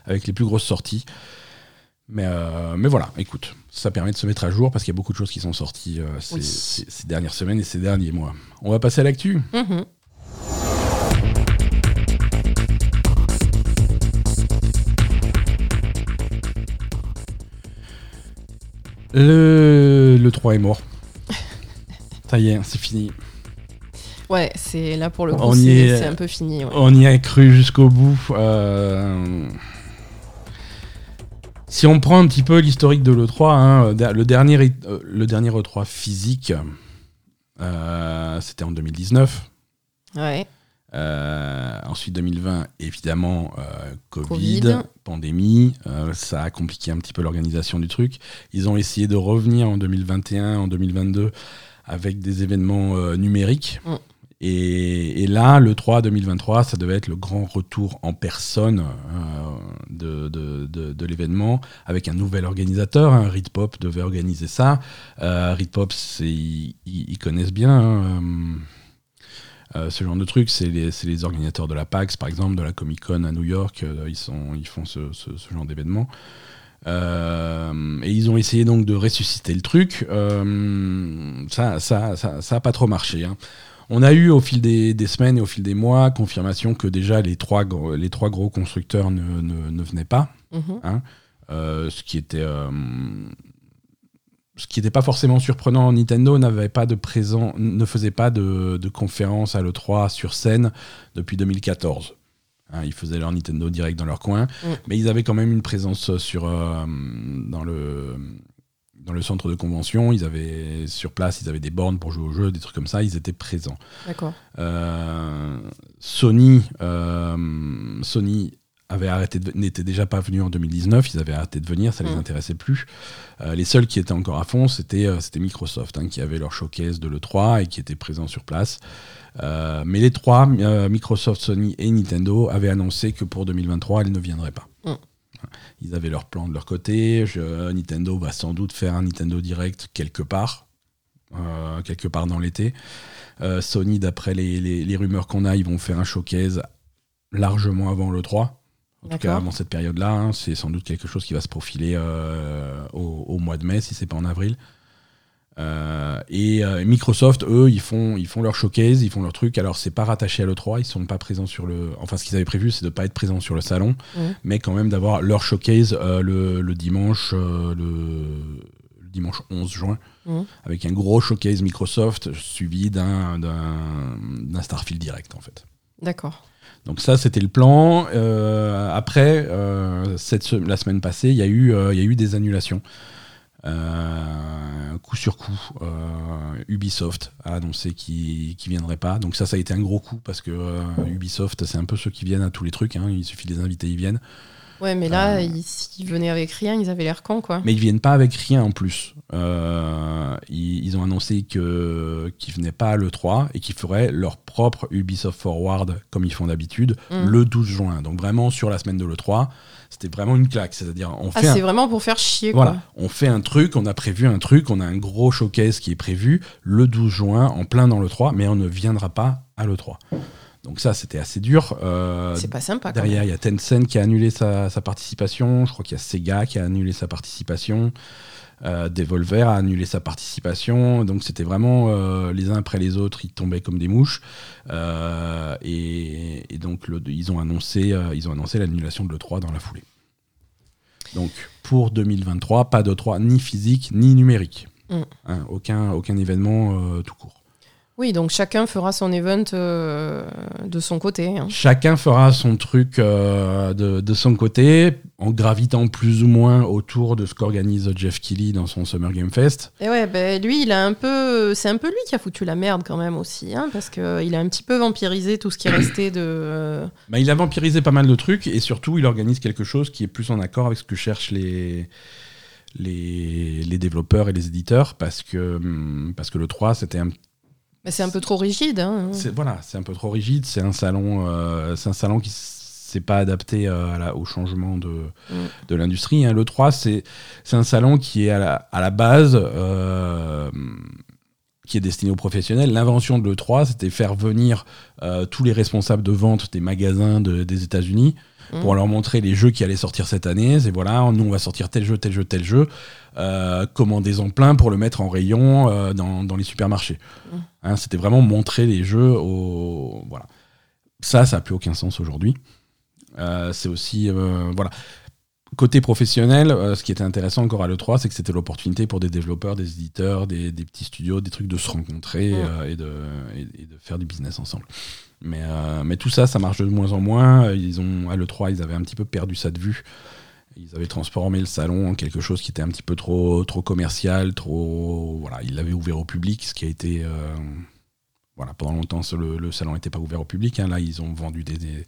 avec les plus grosses sorties. Mais, euh, mais voilà, écoute, ça permet de se mettre à jour parce qu'il y a beaucoup de choses qui sont sorties euh, ces, Oui. ces- ces dernières semaines et ces derniers mois. On va passer à l'actu. Mhm. Le, le 3 est mort. Ça y est, c'est fini. Ouais, c'est là pour le coup, On y c'est est- c'est un peu fini. ouais. On y a cru jusqu'au bout. euh, Si on prend un petit peu l'historique de l'E3, hein, le, dernier, euh, le dernier E3 physique, euh, c'était en 2019. Ouais. Euh, ensuite 2020, évidemment, euh, COVID, Covid. pandémie, euh, ça a compliqué un petit peu l'organisation du truc. Ils ont essayé de revenir en 2021, en 2022 avec des événements euh, numériques. Mm. Et, et là, le 3 2023, ça devait être le grand retour en personne euh, de, de, de- de l'événement, avec un nouvel organisateur. Hein, Ritpop devait organiser ça. Euh, Ritpop, ils, connaissent bien hein, euh, ce genre de truc. C'est les, les organisateurs de la PAX, par exemple, de la Comic Con à New York. ils, sont, ils font ce, ce- ce genre d'événement. Euh, et ils ont essayé donc de ressusciter le truc. Euh, ça, ça, ça, ça a pas trop marché. hein. On a eu au fil des, des semaines et au fil des mois confirmation que déjà les trois, gros- les trois gros constructeurs ne, ne- ne venaient pas. Mhm. Euh, ce qui était ce qui n'était pas forcément surprenant. Nintendo n'avait pas de présent, ne faisait pas de, de conférence à l'E3 sur scène depuis 2014. Hein, ils faisaient leur Nintendo Direct dans leur coin, Mm. mais ils avaient quand même une présence sur, euh, dans, le, dans le centre de convention. Ils avaient, sur place, ils avaient des bornes pour jouer au jeu, des trucs comme ça. Ils étaient présents. D'accord. Euh, Sony, euh, Sony avait arrêté n'était déjà pas venu en 2019, ils avaient arrêté de venir, ça les Mm. intéressait plus. Euh, les seuls qui étaient encore à fond, c'était euh, c'était Microsoft, hein, qui avait leur showcase de l'E3 et qui était présent sur place. Euh, mais les trois, euh, Microsoft, Sony et Nintendo, avaient annoncé que pour 2023, ils ne viendraient pas. Mm. Ils avaient leur plan de leur côté. Je- Nintendo va sans doute faire un Nintendo Direct quelque part, euh, quelque part dans l'été. Euh, Sony, d'après les, les- les rumeurs qu'on a, ils vont faire un showcase largement avant le 3. En tout cas, avant cette période-là, hein. c'est sans doute quelque chose qui va se profiler euh, au, au mois de mai, si c'est pas en avril. Euh, et euh, Microsoft, eux, ils font, ils font leur showcase, ils font leur truc. Alors, c'est pas rattaché à l'E3, ils sont pas présents sur le. Enfin, ce qu'ils avaient prévu, c'est de pas être présents sur le salon, Mhm. mais quand même d'avoir leur showcase euh, le, le dimanche, le, le dimanche 11 juin, Mhm. avec un gros showcase Microsoft suivi d'un Starfield direct, en fait. D'accord. Donc ça, c'était le plan. Euh, après, euh, cette la semaine passée, il y, eu, euh, il y a eu des annulations. Euh, coup sur coup, euh, Ubisoft a annoncé qu'il ne viendrait pas. Donc ça, ça a été un gros coup parce que euh, Ubisoft, c'est un peu ceux qui viennent à tous les trucs. hein. Il suffit de les inviter, ils viennent. Ouais, mais là, ils, s'ils venaient avec rien, ils avaient l'air cons, quoi. Mais ils viennent pas avec rien en plus. Euh, ils, ils ont annoncé que qu'ils venaient pas à l'E3 et qu'ils feraient leur propre Ubisoft Forward comme ils font d'habitude Mm. le 12 juin. Donc vraiment sur la semaine de l'E3, c'était vraiment une claque. C'est-à-dire on Ah, fait un- c'est vraiment pour faire chier, voilà, quoi. on fait un truc, on a prévu un truc, on a un gros showcase qui est prévu le 12 juin en plein dans l'E3, mais on ne viendra pas à l'E3. Donc ça, c'était assez dur. Euh, C'est pas sympa, Derrière, il y a Tencent qui a annulé sa, sa participation. Je crois qu'il y a Sega qui a annulé sa participation. Euh, Devolver a annulé sa participation. Donc c'était vraiment euh, les uns après les autres, ils tombaient comme des mouches. Euh, et, et donc le- ils ont annoncé, euh, ils ont annoncé l'annulation de l'E3 dans la foulée. Donc pour 2023, pas d'E3 ni physique ni numérique. Mm. Hein, aucun, aucun événement tout court. Oui, donc chacun fera son event euh, de son côté. hein. Chacun fera son truc euh, de, de son côté, en gravitant plus ou moins autour de ce qu'organise Jeff Keighley dans son Summer Game Fest. Et ouais, ben lui, il a un peu, c'est un peu lui qui a foutu la merde quand même aussi, hein, parce que il a un petit peu vampirisé tout ce qui est resté de. euh, Bah, il a vampirisé pas mal de trucs et surtout il organise quelque chose qui est plus en accord avec ce que cherchent les, les, les développeurs et les éditeurs parce que, hum, parce que le 3 c'était un c'est un peu trop rigide. Hein. C'est voilà, c'est un peu trop rigide. C'est un salon, euh, c'est un salon qui s'est pas adapté euh, à la- au changement de, Mm. de l'industrie. hein. Le 3, c'est c'est un salon qui est à la, à la base euh, qui est destiné aux professionnels. L'invention de l'E3, c'était faire venir tous les responsables de vente des magasins de- des États-Unis Pour leur montrer les jeux qui allaient sortir cette année. C'est voilà, nous on va sortir tel jeu, tel jeu, tel jeu. Euh, commandez-en plein pour le mettre en rayon euh, dans, dans les supermarchés. Mm. Hein, C'était vraiment montrer les jeux au voilà. Ça, ça n'a plus aucun sens aujourd'hui. Euh, c'est aussi euh, voilà. Côté professionnel, ce qui était intéressant encore à l'E3, c'est que c'était l'opportunité pour des développeurs, des éditeurs, des, des petits studios, des trucs de se rencontrer Mm. et, de, et, et de faire du business ensemble. Mais, euh, mais tout ça, ça marche de moins en moins. Ils ont, à l'E3, ils avaient un petit peu perdu ça de vue. Ils avaient transformé le salon en quelque chose qui était un petit peu trop, trop commercial, trop. Voilà, ils l'avaient ouvert au public, ce qui a été. euh, voilà, pendant longtemps, le, salon n'était pas ouvert au public. hein. Là, ils ont vendu des.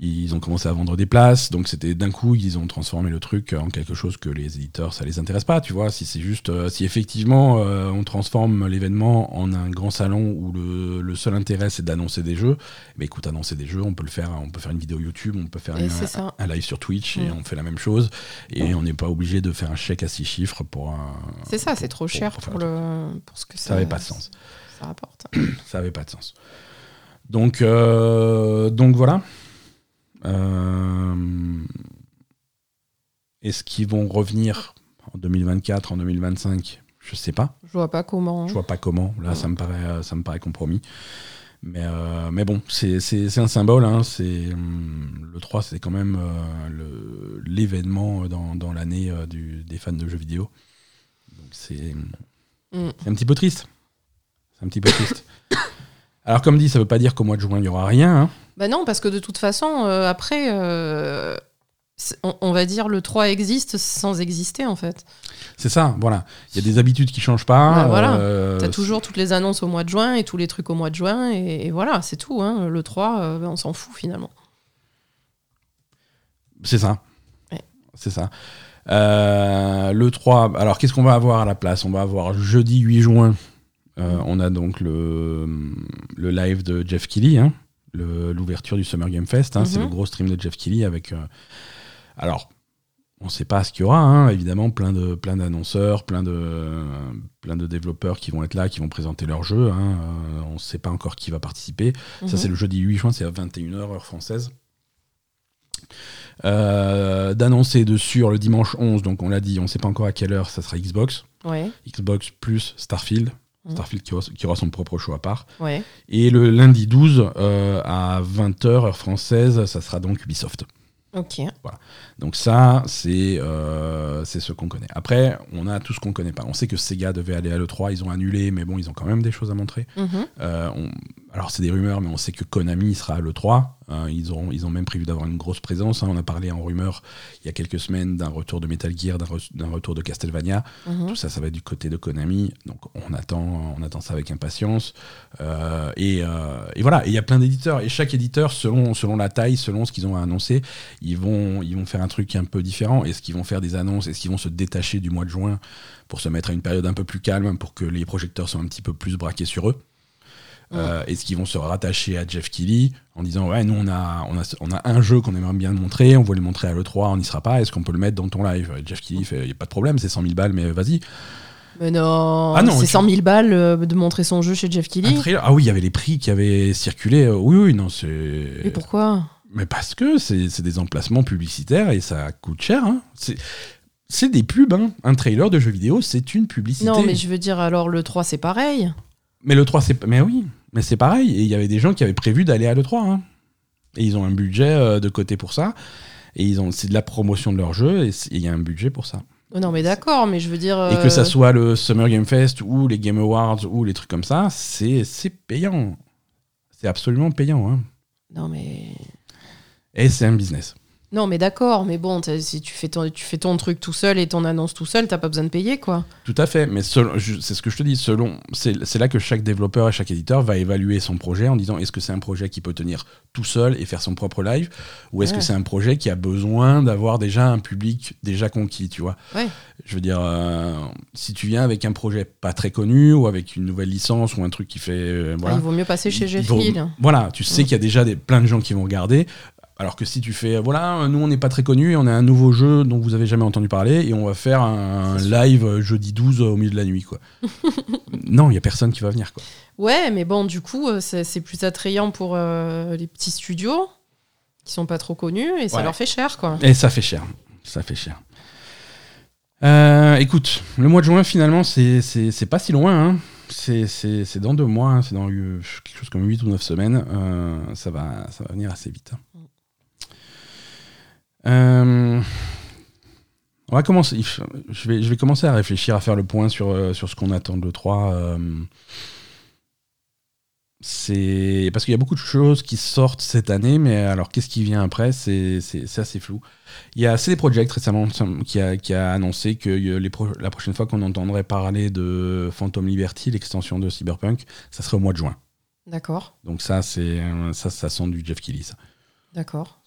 Ils ont commencé à vendre des places, donc c'était d'un coup ils ont transformé le truc en quelque chose que les éditeurs ça les intéresse pas, tu vois. Si c'est juste, euh, si effectivement euh, on transforme l'événement en un grand salon où le, le seul intérêt c'est d'annoncer des jeux, bah écoute annoncer des jeux, on peut le faire, on peut faire une vidéo YouTube, on peut faire un, live sur Twitch et Mm. on fait la même chose et on n'est pas obligé de faire un chèque à six chiffres pour un. C'est ça, c'est trop pour- cher pour le, pour ce que ça. Ça avait pas de sens. Ça rapporte. ça avait pas de sens. Donc, euh, donc voilà. Euh, Est-ce qu'ils vont revenir en 2024, en 2025 Je sais pas. Je vois pas comment. Je vois pas comment. Là, ça me paraît, euh, ça me paraît compromis. Mais, euh, mais bon, c'est un symbole. hein. C'est hum, le 3, c'est quand même euh, l'événement dans, dans l'année euh, des fans de jeux vidéo. Donc c'est Mm. c'est un petit peu triste. C'est un petit peu triste. Alors, comme dit, ça veut pas dire qu'au mois de juin, il n'y aura rien. hein. Bah non, parce que de toute façon, euh, après, euh, on, on va dire le 3 existe sans exister en fait. C'est ça, voilà. Il y a des habitudes qui changent pas. Bah, voilà. euh, T'as toujours toutes les annonces au mois de juin et tous les trucs au mois de juin, et, et voilà, c'est tout. Hein. Le 3, euh, bah, on s'en fout finalement. C'est ça. Ouais. C'est ça. Le 3, alors qu'est-ce qu'on va avoir à la place? On va avoir jeudi 8 juin, on a donc le, le live de Jeff hein, le- l'ouverture du Summer Game Fest. hein, C'est Mhm. le gros stream de Jeff Keighley avec. euh, alors, on ne sait pas ce qu'il y aura, hein, évidemment, plein de plein d'annonceurs, plein de plein de développeurs qui vont être là, qui vont présenter leur jeu. hein, euh, on ne sait pas encore qui va participer. Ça, Mhm. c'est le jeudi 8 juin, c'est à 21h, heure française. Euh, D'annoncer dessus le dimanche 11, donc on l'a dit, on ne sait pas encore à quelle heure, ça sera Xbox. Ouais, Xbox plus Starfield. Mhm. Starfield qui aura, qui aura son propre show à part. ouais. Et le lundi 12, euh, à 20h, heure française, ça sera donc Ubisoft. Ok. Donc ça, c'est euh, ce qu'on connaît. Après, on a tout ce qu'on connaît pas. On sait que Sega devait aller à l'E3, ils ont annulé, mais bon, ils ont quand même des choses à montrer. Mhm. Euh, on- alors c'est des rumeurs, mais on sait que Konami sera à l'E3. Euh, ils, ont, ils ont même prévu d'avoir une grosse présence. hein. On a parlé en rumeur il y a quelques semaines d'un retour de Metal Gear, d'un re- d'un retour de Castlevania. Mhm. Tout ça, ça va être du côté de Konami. Donc on attend, on attend ça avec impatience. Euh, et, euh, et voilà, Et il y a plein d'éditeurs. Et chaque éditeur, selon, selon la taille, selon ce qu'ils ont à annoncer, ils vont, ils vont faire un truc un peu différent. Est-ce qu'ils vont faire des annonces? Est-ce qu'ils vont se détacher du mois de juin pour se mettre à une période un peu plus calme, pour que les projecteurs soient un petit peu plus braqués sur eux? Euh, Est-ce qu'ils vont se rattacher à Jeff Keighley en disant ouais nous on a, on a, on a un jeu qu'on aimerait bien montrer, on veut le montrer à l'E3, on n'y sera pas, est-ce qu'on peut le mettre dans ton live? Jeff Keighley fait il n'y a pas de problème, c'est 100 000 balles mais vas-y. Mais non, Ah non, c'est tu- 100 000 balles euh, de montrer son jeu chez Jeff Keighley. Ah oui, il y avait les prix qui avaient circulé. Euh, Oui, oui, non, c'est. Et pourquoi? Mais parce que c'est des emplacements publicitaires et ça coûte cher. hein. C'est des pubs. hein. Un trailer de jeu vidéo, c'est une publicité. Non, mais je veux dire, alors le 3, c'est pareil. Mais le 3, c'est. Mais oui, mais c'est pareil. Et il y avait des gens qui avaient prévu d'aller à l'E3. hein. Et ils ont un budget euh, de côté pour ça. Et ils ont, c'est de la promotion de leur jeu et il y a un budget pour ça. Oh Non, mais d'accord, mais je veux dire. Et que ça euh, soit le Summer Game Fest ou les Game Awards ou les trucs comme ça, c'est c'est payant. C'est absolument payant. Hein. Non, mais. Et c'est un business. Non, mais d'accord, mais bon, si tu fais, ton, tu fais ton truc tout seul et ton annonce tout seul, t'as pas besoin de payer, quoi. Tout à fait, mais c'est ce que je te dis, selon, c'est là que chaque développeur et chaque éditeur va évaluer son projet en disant est-ce que c'est un projet qui peut tenir tout seul et faire son propre live, ou est-ce Ouais. que c'est un projet qui a besoin d'avoir déjà un public déjà conquis, tu vois Ouais. Je veux dire, euh, si tu viens avec un projet pas très connu ou avec une nouvelle licence ou un truc qui fait, euh, voilà, Ah, il vaut mieux passer chez il Jeff faut- Hill. Voilà, tu sais qu'il y a déjà des, plein de gens qui vont regarder. Alors que si tu fais, voilà, nous on n'est pas très connus, on a un nouveau jeu dont vous avez jamais entendu parler et on va faire un live euh, jeudi 12 au milieu de la nuit, quoi. non, il y a personne qui va venir, quoi. Ouais, mais bon, du coup, euh, c'est plus attrayant pour euh, les petits studios qui sont pas trop connus et ça Ouais. leur fait cher, quoi. Et ça fait cher, ça fait cher. Euh, écoute, le mois de juin finalement, c'est pas si loin. hein. C'est dans deux mois, hein. c'est dans euh, quelque chose comme 8 ou 9 semaines. Euh, ça, va, ça va venir assez vite. Euh, on va commencer. Je vais, je vais commencer à réfléchir, à faire le point sur, euh, sur ce qu'on attend de 3. c'est parce qu'il y a beaucoup de choses qui sortent cette année, mais alors qu'est-ce qui vient après? C'est assez flou. Il y a CD Projekt récemment qui a, qui a annoncé que euh, les pro- la prochaine fois qu'on entendrait parler de Phantom Liberty, l'extension de Cyberpunk, ça serait au mois de juin. D'accord, Donc ça, c'est euh, ça, ça sent du Jeff Keighley. ça. d'accord.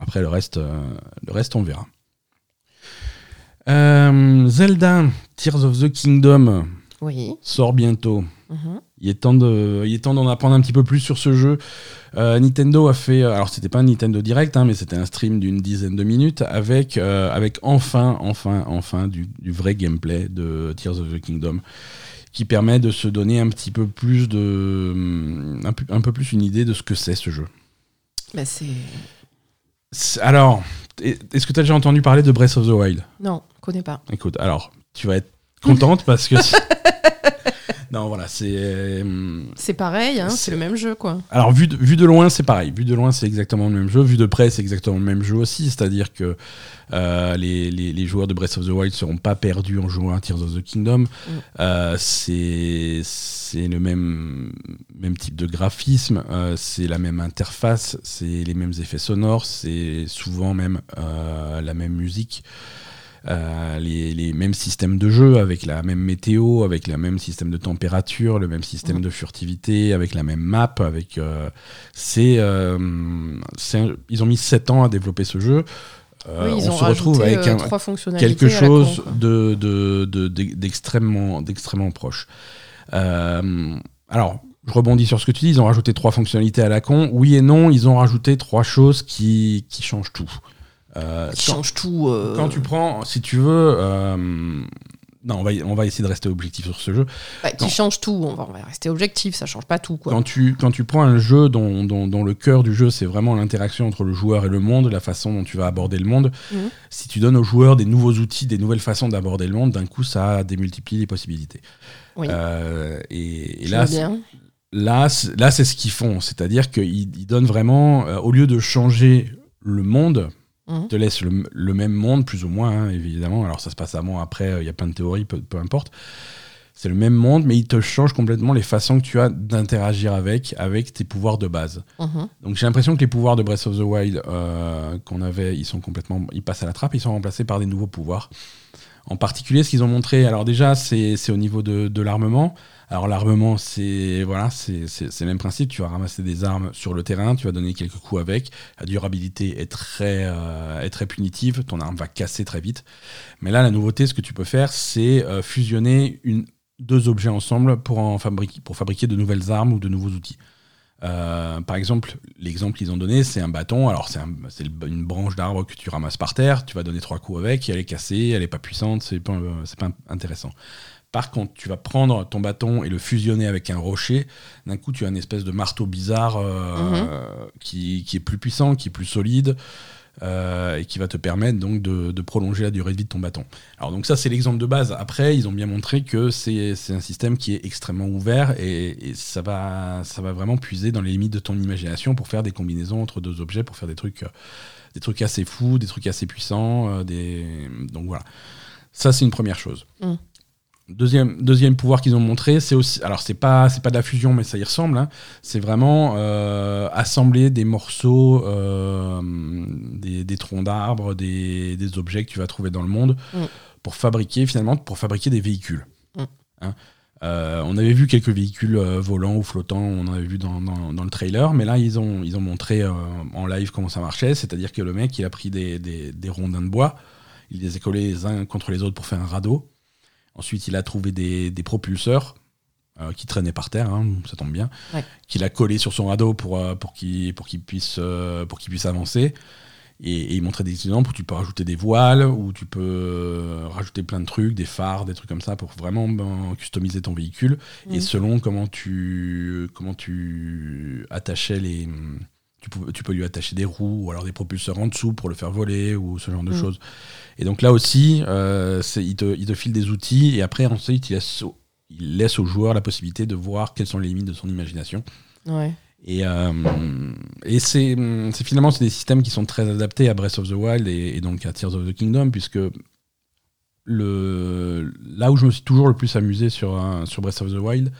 Après le reste, euh, le reste on verra. Euh, Zelda Tears of the Kingdom Oui. sort bientôt. Mhm. Il est temps de, il est temps d'en apprendre un petit peu plus sur ce jeu. Euh, Nintendo a fait, alors c'était pas un Nintendo Direct, hein, mais c'était un stream d'une dizaine de minutes avec, euh, avec enfin, enfin, enfin du, du vrai gameplay de Tears of the Kingdom, qui permet de se donner un petit peu plus de, hum, un peu, un peu plus une idée de ce que c'est ce jeu. Bah, c'est. Alors, est-ce que tu as déjà entendu parler de Breath of the Wild? Non, connais pas. Écoute, alors, tu vas être contente parce que. non, voilà, c'est. hum, C'est pareil, hein, C'est- le même jeu, quoi. Alors, vu de, vu de loin, c'est pareil. Vu de loin, c'est exactement le même jeu. Vu de près, c'est exactement le même jeu aussi. C'est-à-dire que euh, les, les- les joueurs de Breath of the Wild ne seront pas perdus en jouant à Tears of the Kingdom. Euh, c'est le même, même type de graphisme, euh, c'est la même interface, c'est les mêmes effets sonores, c'est souvent même euh, la même musique. Euh, les, les mêmes systèmes de jeu avec la même météo, avec le même système de température, le même système de furtivité, avec la même map. Avec, euh, c'est, euh, ils ont mis 7 ans à développer ce jeu. Euh, oui, on se retrouve avec un, quelque chose quoi. de, de, de- de- d'extrêmement, proche. Euh, alors, je rebondis sur ce que tu dis, ils ont rajouté trois fonctionnalités à la con. Oui et non, ils ont rajouté trois choses qui, qui changent tout. Euh, Ils quand, changent tout. euh, quand tu prends, si tu veux... euh, non, on va, on va essayer de rester objectif sur ce jeu. bah, qui changent tout. On va, on va rester objectif, ça change pas tout, quoi. Quand tu, quand tu prends un jeu dont, dont- dont le cœur du jeu, c'est vraiment l'interaction entre le joueur et le monde, la façon dont tu vas aborder le monde, Mhm. si tu donnes aux joueurs des nouveaux outils, des nouvelles façons d'aborder le monde, d'un coup, ça démultiplie les possibilités. Oui. Et, et là, là, là, c'est ce qu'ils font. C'est-à-dire qu'ils ils donnent vraiment, au lieu de changer le monde, Ils te laissent le, le même monde, plus ou moins, hein, évidemment. Alors, ça se passe avant, après, euh, il y a plein de théories, peu, peu importe. C'est le même monde, mais il te change complètement les façons que tu as d'interagir avec, avec tes pouvoirs de base. Mhm. Donc j'ai l'impression que les pouvoirs de Breath of the Wild euh, qu'on avait, ils sont complètement, ils passent à la trappe, ils sont remplacés par des nouveaux pouvoirs. En particulier, ce qu'ils ont montré, alors déjà, c'est c'est au niveau de, de l'armement. Alors l'armement, c'est voilà, le même principe. Tu vas ramasser des armes sur le terrain, tu vas donner quelques coups avec. La durabilité est très euh, punitive. Ton arme va casser très vite. Mais là, la nouveauté, ce que tu peux faire, c'est euh, fusionner deux objets ensemble pour fabriquer de nouvelles armes ou de nouveaux outils. Euh, par exemple, l'exemple qu'ils ont donné, c'est un bâton. Alors, c'est une branche d'arbre que tu ramasses par terre. Tu vas donner trois coups avec. Elle est cassée, elle est pas puissante. C'est pas, pas intéressant. Par contre, tu vas prendre ton bâton et le fusionner avec un rocher. D'un coup, tu as une espèce de marteau bizarre euh, qui, qui est plus puissant, qui est plus solide. euh, et qui va te permettre donc de, de prolonger la durée de vie de ton bâton. Alors donc ça c'est l'exemple de base. Après ils ont bien montré que c'est un système qui est extrêmement ouvert et, et ça va ça va vraiment puiser dans les limites de ton imagination pour faire des combinaisons entre deux objets, pour faire des trucs euh, des trucs assez fous, des trucs assez puissants. euh, des donc voilà. Ça c'est une première chose. Mm. Deuxième, deuxième pouvoir qu'ils ont montré, c'est aussi. Alors, c'est pas, c'est pas de la fusion, mais ça y ressemble. hein. C'est vraiment euh, assembler des morceaux, euh, des, des troncs d'arbres, des, des objets que tu vas trouver dans le monde, Mm. pour fabriquer, finalement, pour fabriquer des véhicules. Mm. Hein. Euh, on avait vu quelques véhicules volants ou flottants, on en avait vu dans, dans- dans le trailer, mais là, ils ont, ils ont montré en live comment ça marchait. C'est-à-dire que le mec, il a pris des, des, des rondins de bois, il les a collés les uns contre les autres pour faire un radeau. Ensuite, il a trouvé des, des propulseurs euh, qui traînaient par terre, hein, ça tombe bien, Ouais. qu'il a collé sur son radeau pour, euh, pour qu'il pour qu'il puisse, euh, pour qu'il puisse avancer. Et, et il montrait des exemples où tu peux rajouter des voiles, où tu peux rajouter plein de trucs, des phares, des trucs comme ça, pour vraiment ben, customiser ton véhicule. Et Mhm. selon comment tu, comment tu attachais les... Tu peux, tu peux lui attacher des roues ou alors des propulseurs en dessous pour le faire voler ou ce genre de Mhm. choses. Et donc là aussi, euh, il, te, il te file des outils et après ensuite il laisse, au, il laisse au joueur la possibilité de voir quelles sont les limites de son imagination. Ouais. Et, euh, et c'est c'est finalement c'est des systèmes qui sont très adaptés à Breath of the Wild et, et donc à Tears of the Kingdom puisque le, là où je me suis toujours le plus amusé sur, un- sur Breath of the Wild,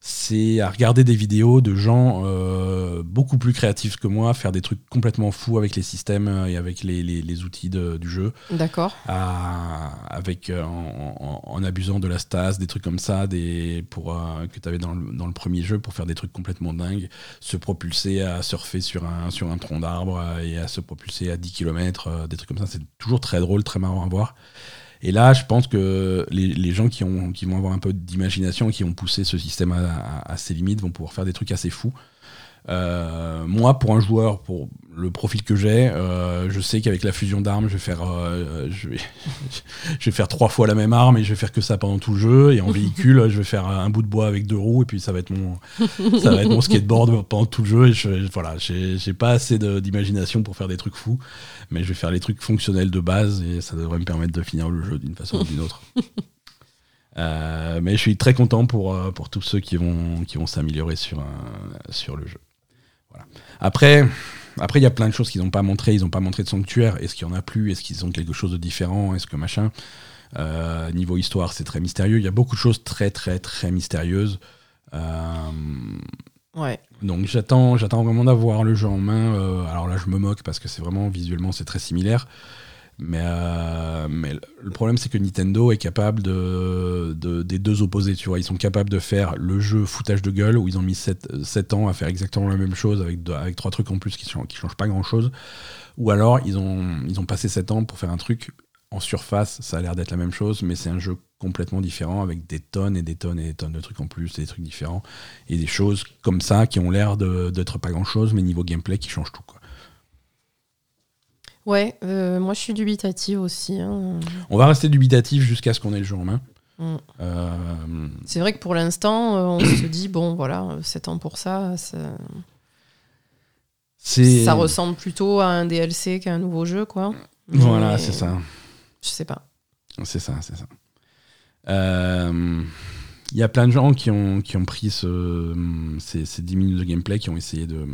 c'est à regarder des vidéos de gens euh, beaucoup plus créatifs que moi faire des trucs complètement fous avec les systèmes et avec les, les- les outils de- du jeu D'accord. avec euh, en, en- en abusant de la stase, des trucs comme ça, des pour euh, que tu avais dans le, dans le premier jeu pour faire des trucs complètement dingues, se propulser à surfer sur un sur un tronc d'arbre et à se propulser à 10 km, des trucs comme ça, c'est toujours très drôle, très marrant à voir. Et là, je pense que les, gens qui, ont, qui vont avoir un peu d'imagination, qui ont poussé ce système à ses limites, vont pouvoir faire des trucs assez fous. Euh, moi, pour un joueur, pour le profil que j'ai, euh, je sais qu'avec la fusion d'armes, je vais faire, euh, je vais, je vais faire trois fois la même arme et je vais faire que ça pendant tout le jeu. Et en véhicule, je vais faire un bout de bois avec deux roues et puis ça va être mon, ça va être mon skateboard pendant tout le jeu. Et je, voilà, j'ai pas assez d'imagination pour faire des trucs fous, mais je vais faire les trucs fonctionnels de base et ça devrait me permettre de finir le jeu d'une façon ou d'une autre. Euh, mais je suis très content pour, pour tous ceux qui vont, qui vont s'améliorer sur, un- sur le jeu. Après, après, il y a plein de choses qu'ils n'ont pas montré. Ils n'ont pas montré de sanctuaire. Est-ce qu'il y en a plus? Est-ce qu'ils ont quelque chose de différent? Est-ce que machin? Euh, Niveau histoire, c'est très mystérieux. Il y a beaucoup de choses très, très, très mystérieuses. Euh, Ouais. donc j'attends, j'attends vraiment d'avoir le jeu en main. Euh, alors là, je me moque parce que c'est vraiment visuellement c'est très similaire. Mais, euh, mais le problème c'est que Nintendo est capable de, de- des deux opposés. Tu vois, ils sont capables de faire le jeu foutage de gueule où ils ont mis 7, ans à faire exactement la même chose avec, deux- avec trois trucs en plus qui changent, qui changent pas grand chose. Ou alors ils ont, ils ont passé 7 ans pour faire un truc en surface, ça a l'air d'être la même chose, mais c'est un jeu complètement différent avec des tonnes et des tonnes et des tonnes de trucs en plus, et des trucs différents et des choses comme ça qui ont l'air de- d'être pas grand chose, mais niveau gameplay qui change tout. Quoi. Ouais, euh, moi je suis dubitative aussi. hein. On va rester dubitatif jusqu'à ce qu'on ait le jeu en main. Mm. Euh, C'est vrai que pour l'instant, euh, on se dit, bon voilà, 7 ans pour ça, ça, ressemble plutôt à un DLC qu'à un nouveau jeu, quoi. Voilà, Mais c'est ça. Je sais pas. C'est ça, c'est ça. Euh, Il y a plein de gens qui ont, qui ont pris ce, ces, ces 10 minutes de gameplay, qui ont essayé de,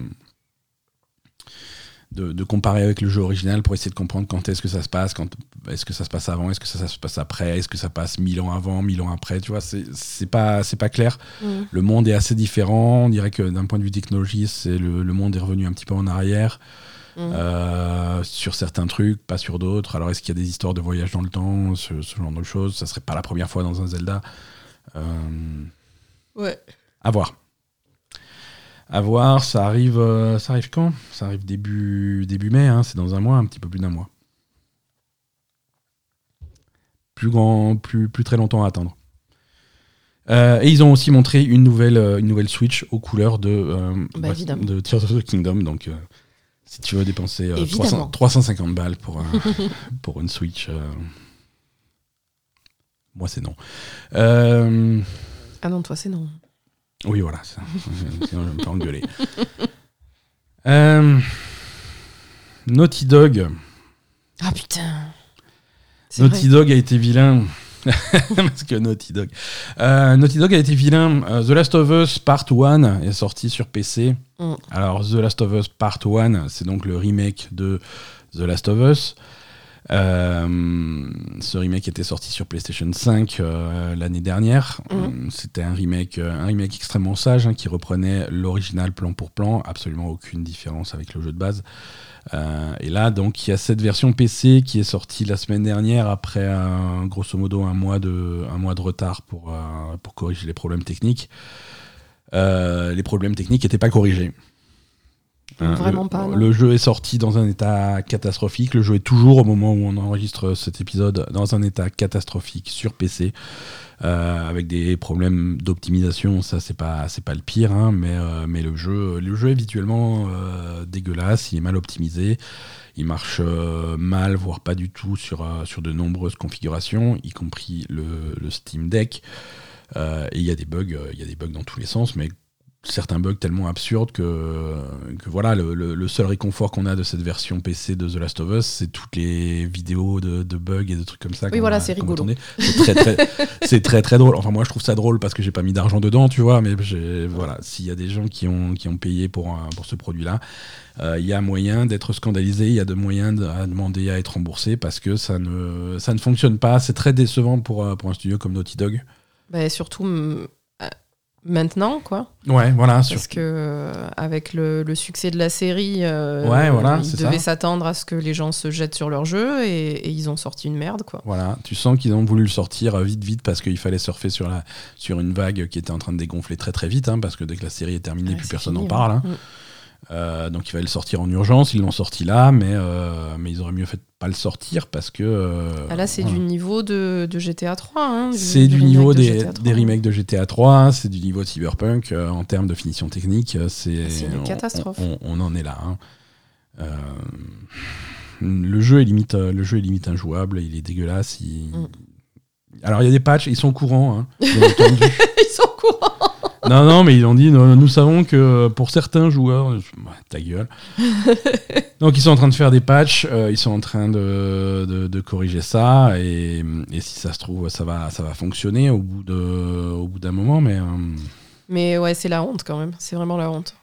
de, de comparer avec le jeu original pour essayer de comprendre quand est-ce que ça se passe, quand est-ce que ça se passe avant, est-ce que ça, se passe après, est-ce que ça passe mille ans avant, mille ans après, tu vois, c'est pas, c'est pas clair. Mm. Le monde est assez différent, on dirait que d'un point de vue technologie, c'est le, le monde est revenu un petit peu en arrière. Mm. Euh, sur certains trucs, pas sur d'autres. Alors, est-ce qu'il y a des histoires de voyage dans le temps, ce, ce genre de choses? Ça serait pas la première fois dans un Zelda. Euh, Ouais. à voir. À voir, ça arrive, euh, ça arrive quand? Ça arrive début, début mai, hein, c'est dans un mois, un petit peu plus d'un mois. Plus grand, plus, plus très longtemps à attendre. Euh, et ils ont aussi montré une nouvelle, euh, une nouvelle Switch aux couleurs de, euh, Bah, évidemment. de Tears of the Kingdom. Donc, si tu veux dépenser euh, Évidemment. 300 350 balles pour, un- pour une Switch, moi c'est non. Ah non, toi, c'est non. Oui, voilà. ça. Sinon, je vais me faire engueuler. Euh, Naughty Dog. Ah putain. C'est Naughty vrai. Dog a été vilain. Parce que Naughty Dog. Euh, Naughty Dog a été vilain. Euh, The Last of Us Part 1 est sorti sur PC. Mm. Alors, The Last of Us Part 1, c'est donc le remake de The Last of Us. Euh, ce remake était sorti sur PlayStation 5 euh, l'année dernière. Mhm. Euh, C'était un remake, un remake extrêmement sage hein, qui reprenait l'original plan pour plan, absolument aucune différence avec le jeu de base. Euh, et là, donc, il y a cette version PC qui est sortie la semaine dernière après un- grosso modo un mois de, un mois de retard pour, euh, pour corriger les problèmes techniques. Euh, les problèmes techniques n'étaient pas corrigés. Vraiment le, pas, non. Le jeu est sorti dans un état catastrophique. Le jeu est toujours, au moment où on enregistre cet épisode, dans un état catastrophique sur PC, euh, avec des problèmes d'optimisation. Ça, c'est pas, c'est pas le pire, hein, mais, euh, mais le jeu, le jeu est visuellement euh, dégueulasse. Il est mal optimisé. Il marche euh, mal, voire pas du tout sur, euh, sur de nombreuses configurations, y compris le, le Steam Deck. Euh, et il y a des bugs, euh, il y a des bugs dans tous les sens, mais certains bugs tellement absurdes que, que voilà, le, le- le seul réconfort qu'on a de cette version PC de The Last of Us, c'est toutes les vidéos de, de bugs et de trucs comme ça. qu'on voilà, c'est rigolo. C'est très, très, c'est très très drôle. Enfin, moi, je trouve ça drôle parce que j'ai pas mis d'argent dedans, tu vois. Mais voilà, s'il y a des gens qui ont, qui ont payé pour, pour ce produit-là, euh, il y a moyen d'être scandalisé, il y a de moyens de- à demander à être remboursé parce que ça ne, ça ne fonctionne pas. C'est très décevant pour, euh, pour un studio comme Naughty Dog. Bah, surtout mm, maintenant, quoi. Ouais, voilà. Parce que euh, avec le, le succès de la série, euh, Ouais, voilà, ils devaient s'attendre à ce que les gens se jettent sur leur jeu et, et ils ont sorti une merde, quoi. Voilà, tu sens qu'ils ont voulu le sortir euh, vite, vite parce qu'il fallait surfer sur, la, sur une vague qui était en train de dégonfler très, très vite, hein, parce que dès que la série est terminée, Ouais, plus personne n'en parle. hein. ouais. Euh, donc il fallait le sortir en urgence, ils l'ont sorti là, mais, euh, mais ils auraient mieux fait de pas le sortir parce que. euh, Ah, là, c'est voilà. du niveau de, de GTA 3. hein, C'est du niveau de des, GTA 3. des remakes de GTA 3, c'est du niveau de Cyberpunk en termes de finition technique. euh, C'est une catastrophe. On, on en est là. hein. Le jeu est limite, le jeu est limite injouable, il est dégueulasse. il- Mm. Alors il y a des patchs, ils sont courants. hein. Ils sont courants. Non, non, mais ils ont dit, nous, nous savons que pour certains joueurs, ta gueule. Donc ils sont en train de faire des patchs, euh, ils sont en train de, de- de corriger ça, et, et si ça se trouve, ça va, ça va fonctionner au bout de, au bout d'un moment, mais euh, Mais ouais, c'est la honte quand même. C'est vraiment la honte.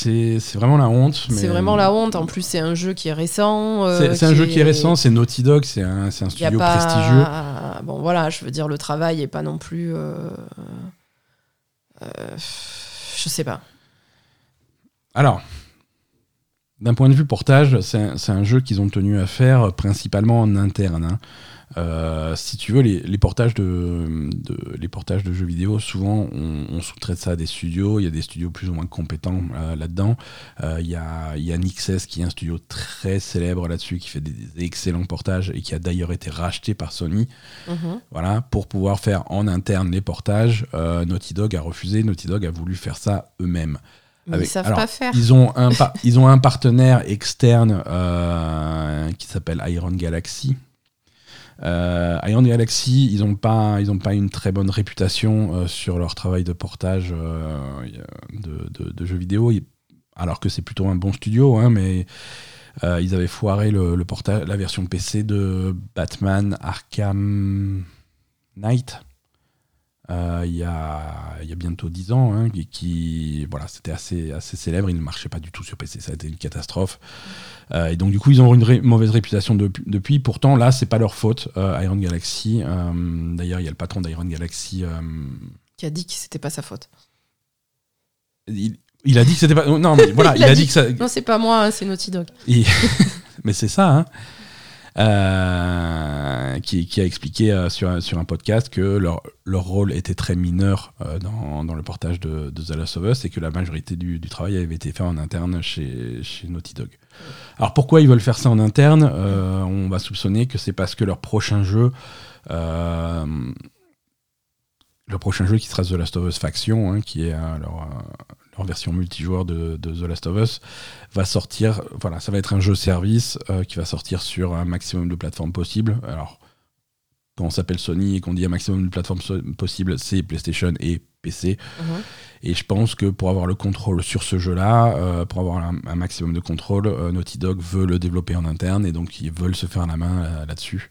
C'est vraiment la honte. mais- C'est vraiment la honte. En plus, c'est un jeu qui est récent. euh, C'est un jeu qui est récent, c'est Naughty Dog, c'est un, studio pas... prestigieux. Bon, voilà, je veux dire, le travail est pas non plus. euh, euh, je sais pas. Alors, d'un point de vue portage, c'est un, c'est un jeu qu'ils ont tenu à faire principalement en interne. hein. Euh, si tu veux, les, les portages de, de- les portages de jeux vidéo, souvent, on, on sous-traite ça à des studios. Il y a des studios plus ou moins compétents euh, là-dedans. Euh, Il y, a, il y a Nixes, qui est un studio très célèbre là-dessus, qui fait des, des excellents portages et qui a d'ailleurs été racheté par Sony. Mhm. Voilà, pour pouvoir faire en interne les portages, Naughty Dog a refusé. Naughty Dog a voulu faire ça eux-mêmes. Avec- ils savent alors, pas faire. Ils ont un, ils ont un partenaire externe qui s'appelle Iron Galaxy. Euh, Iron Galaxy, ils n'ont pas, une très bonne réputation euh, sur leur travail de portage euh, de, jeux vidéo, alors que c'est plutôt un bon studio, hein, mais euh, ils avaient foiré la version PC de Batman Arkham Knight. il, y a, bientôt 10 ans, hein, c'était assez, célèbre. Il ne marchait pas du tout sur PC, ça a été une catastrophe. Et donc, du coup, ils ont une ré- mauvaise réputation depuis, depuis. Pourtant, là, c'est pas leur faute, euh, Iron Galaxy. Euh, D'ailleurs, il y a le patron d'Iron Galaxy. euh, Qui a dit que c'était pas sa faute. il, il a dit que c'était pas. Non, mais voilà, il, Il a dit- dit que ça. Non, c'est pas moi, hein, c'est Naughty Dog. Et- mais c'est ça, hein. Euh, qui, a expliqué euh, sur, un- podcast que leur, rôle était très mineur euh, dans, le portage de, The Last of Us et que la majorité du, travail avait été fait en interne chez, Naughty Dog. Alors pourquoi ils veulent faire ça en interne? On va soupçonner que c'est parce que leur prochain jeu, prochain jeu qui sera The Last of Us Faction, hein, qui est euh, leur, version multijoueur de, de The Last of Us, va sortir. Voilà, ça va être un jeu service euh, qui va sortir sur un maximum de plateformes possibles. Alors, quand on s'appelle Sony et qu'on dit un maximum de plateformes so- possibles, c'est PlayStation et PC. Mhm. Et je pense que pour avoir le contrôle sur ce jeu-là, euh, pour avoir un, un maximum de contrôle, euh, Naughty Dog veut le développer en interne et donc ils veulent se faire la main là-dessus.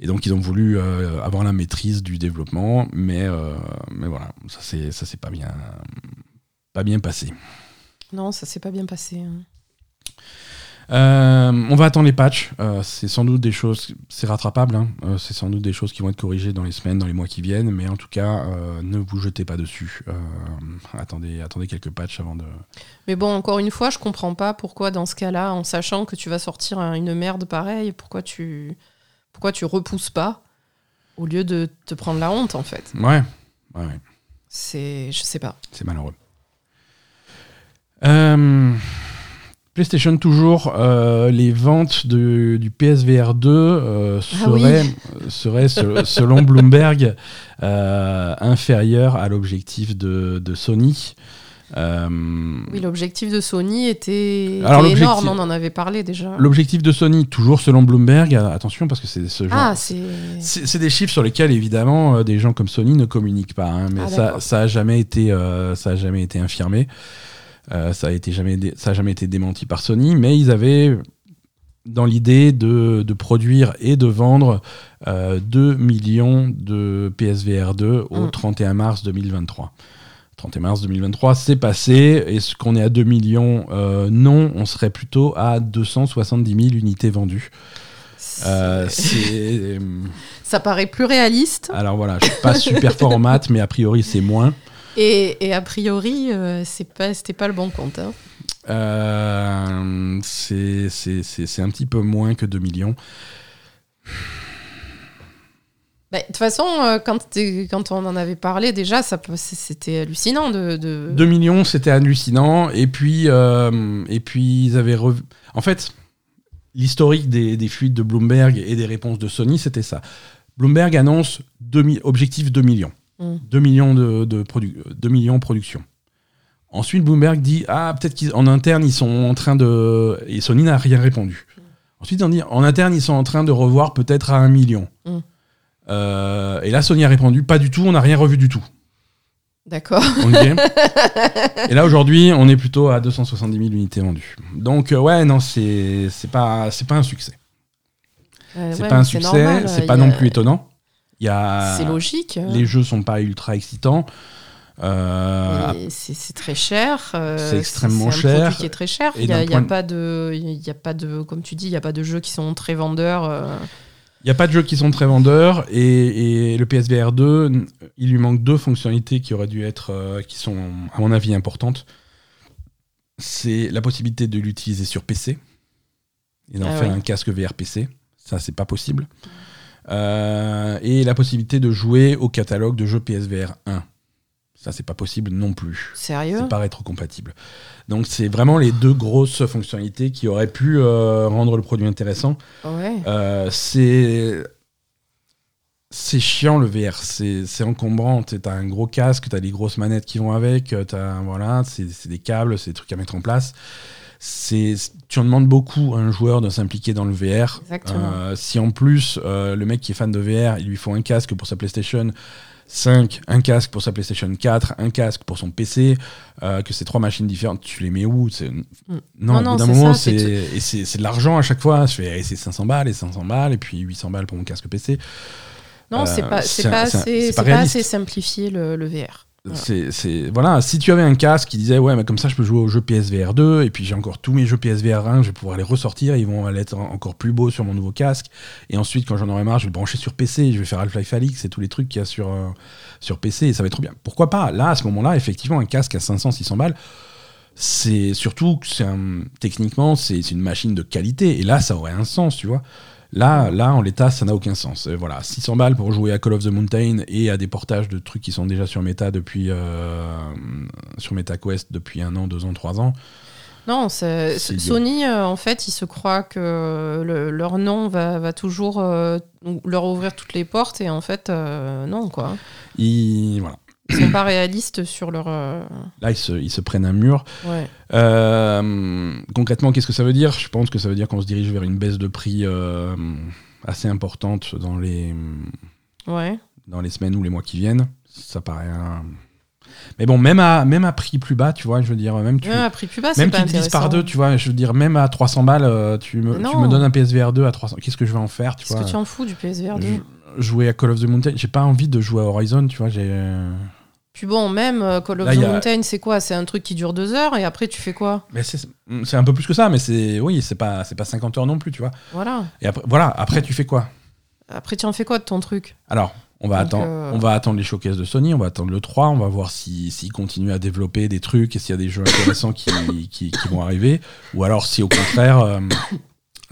Et donc ils ont voulu euh, avoir la maîtrise du développement, mais, euh, mais voilà, ça c'est ça c'est pas bien, pas bien passé. Non, ça s'est pas bien passé. hein. Euh, on va attendre les patchs. Euh, c'est sans doute des choses, c'est rattrapable. hein. Euh, c'est sans doute des choses qui vont être corrigées dans les semaines, dans les mois qui viennent. Mais en tout cas, ne vous jetez pas dessus. Attendez, attendez quelques patchs avant de. Mais bon, encore une fois, je comprends pas pourquoi dans ce cas-là, en sachant que tu vas sortir un- une merde pareille, pourquoi tu, pourquoi tu repousses pas au lieu de te prendre la honte en fait. Ouais, ouais, ouais. C'est, je sais pas. c'est malheureux. Euh, PlayStation toujours, euh, les ventes de- du PSVR 2 euh, Ah oui. seraient, seraient, se- selon Bloomberg, inférieures à l'objectif de, de Sony. Oui, l'objectif de Sony était, Alors, était énorme, on en avait parlé déjà. L'objectif de Sony, toujours selon Bloomberg, attention parce que c'est ce genre. Ah, c'est. des chiffres sur lesquels évidemment des gens comme Sony ne communiquent pas, hein, mais Ah, ça, d'accord. ça a jamais été, ça a jamais été infirmé, Euh, ça a été jamais, ça a jamais été démenti par Sony, mais ils avaient dans l'idée de, de produire et de vendre euh, 2 millions de PSVR 2 au Mm. 31 mars 2023. 31 mars 2023, c'est passé. Est-ce qu'on est à 2 millions Euh, Non, on serait plutôt à 270 000 unités vendues. Euh. Ça paraît plus réaliste. Alors voilà, je suis pas super fort en maths, mais a priori c'est moins. Et, et a priori, euh, c'est pas, c'était pas le bon compte. hein. Euh, c'est c'est- c'est- c'est un petit peu moins que 2 millions. Bah, De toute façon, euh, quand, on en avait parlé déjà, ça, c'était hallucinant de. de... 2 millions, c'était hallucinant. Et puis, euh, et puis ils avaient. En fait, l'historique des, des fuites de Bloomberg et des réponses de Sony, c'était ça. Bloomberg annonce 2 mi- objectif 2 millions. Mm. 2 millions de, de produ- 2 millions en production. Ensuite, Bloomberg dit Ah, peut-être qu'en interne, ils sont en train de. Et Sony n'a rien répondu. Ensuite, on dit En interne, ils sont en train de revoir peut-être à 1 million. Mm. Euh, et là, Sony a répondu Pas du tout, on n'a rien revu du tout. D'accord. Et là, aujourd'hui, on est plutôt à 270 000 unités vendues. Donc, euh, ouais, non, c'est pas, pas un succès. Euh, C'est ouais, pas un succès, c'est pas non plus étonnant. Il y a, C'est logique. hein. Les jeux sont pas ultra excitants. Euh, C'est très cher. euh, C'est extrêmement c'est un cher. produit qui est très cher. Il n'y a, y pas de, y a pas de, comme tu dis, il n'y a pas de jeux qui sont très vendeurs. euh. Il n'y a pas de jeux qui sont très vendeurs et, et le PSVR 2, n- il lui manque deux fonctionnalités qui auraient dû être, euh, qui sont à mon avis importantes. C'est la possibilité de l'utiliser sur PC et d'en Ah faire ouais. un casque VR PC. Ça, c'est pas possible. Et la possibilité de jouer au catalogue de jeux PSVR 1. Ça, c'est pas possible non plus. Sérieux C'est pas rétrocompatible. Donc, c'est vraiment les deux grosses fonctionnalités qui auraient pu euh, rendre le produit intéressant. Ouais. Euh, c'est c'est chiant le VR, c'est encombrant. Tu as un gros casque, tu as des grosses manettes qui vont avec, euh, t'as- voilà, c'est des câbles, c'est des trucs à mettre en place. C'est tu en demandes beaucoup à un joueur de s'impliquer dans le VR. Euh, si en plus euh, le mec qui est fan de VR, il lui faut un casque pour sa PlayStation 5, un casque pour sa PlayStation 4, un casque pour son PC, euh, que c'est trois machines différentes, tu les mets où? C'est- Non, d'un moment, c'est de l'argent à chaque fois. Je fais, eh, c'est 500 balles et 500 balles, et puis 800 balles pour mon casque PC. Non, c'est pas, pas, assez, pas assez simplifié le, le VR. Voilà. C'est, voilà, si tu avais un casque qui disait ouais, mais comme ça je peux jouer au jeu PSVR 2 et puis j'ai encore tous mes jeux PSVR 1, je vais pouvoir les ressortir, ils vont aller être en- encore plus beaux sur mon nouveau casque. Et ensuite, quand j'en aurai marre, je vais le brancher sur PC, je vais faire Half-Life Alix et tous les trucs qu'il y a sur, euh, PC et ça va être trop bien. Pourquoi pas? Là, à ce moment-là, effectivement, un casque à 500-600 balles, c'est surtout que techniquement, c'est une machine de qualité et là, ça aurait un sens, tu vois. Là, là, en l'état, ça n'a aucun sens. Euh, Voilà, 600 balles pour jouer à Call of the Mountain et à des portages de trucs qui sont déjà sur Meta depuis euh, sur MetaQuest depuis un an, deux ans, trois ans. Non. Sony, euh, en fait, ils se croient que le- leur nom va, va toujours euh, leur ouvrir toutes les portes et en fait, non, quoi. Voilà. Ils sont pas réalistes sur leur. euh, Là, ils se, ils se prennent un mur. Ouais. Euh, concrètement, qu'est-ce que ça veut dire? Je pense que ça veut dire qu'on se dirige vers une baisse de prix euh, assez importante dans les Ouais. dans les semaines ou les mois qui viennent. Ça paraît. un- Mais bon, même à même à prix plus bas, tu vois, je veux dire, même tu, Ouais, à prix plus bas, c'est Même le disent par deux, tu vois, je veux dire, même à 300 balles, tu me, tu me donnes un PSVR 2 à 300. Qu'est-ce que je vais en faire, tu Qu'est-ce que tu en fous du PSVR 2 Je- Jouer à Call of the Mountain, j'ai pas envie de jouer à Horizon, tu vois, j'ai. Puis bon, même euh, Call of Là, the y a- Mountain, c'est quoi? C'est un truc qui dure deux heures et après tu fais quoi? Mais c'est un peu plus que ça, mais c'est. Oui, c'est pas, c'est pas 50 heures non plus, tu vois. Voilà. Et après, voilà, après, tu fais quoi? Après, tu en fais quoi de ton truc? Alors, on va, Donc, attendre, euh, on va attendre les showcases de Sony, on va attendre le 3, on va voir s'ils si, s'ils continuent à développer des trucs et s'il y a des jeux intéressants qui, qui, qui vont arriver. Ou alors si au contraire, euh,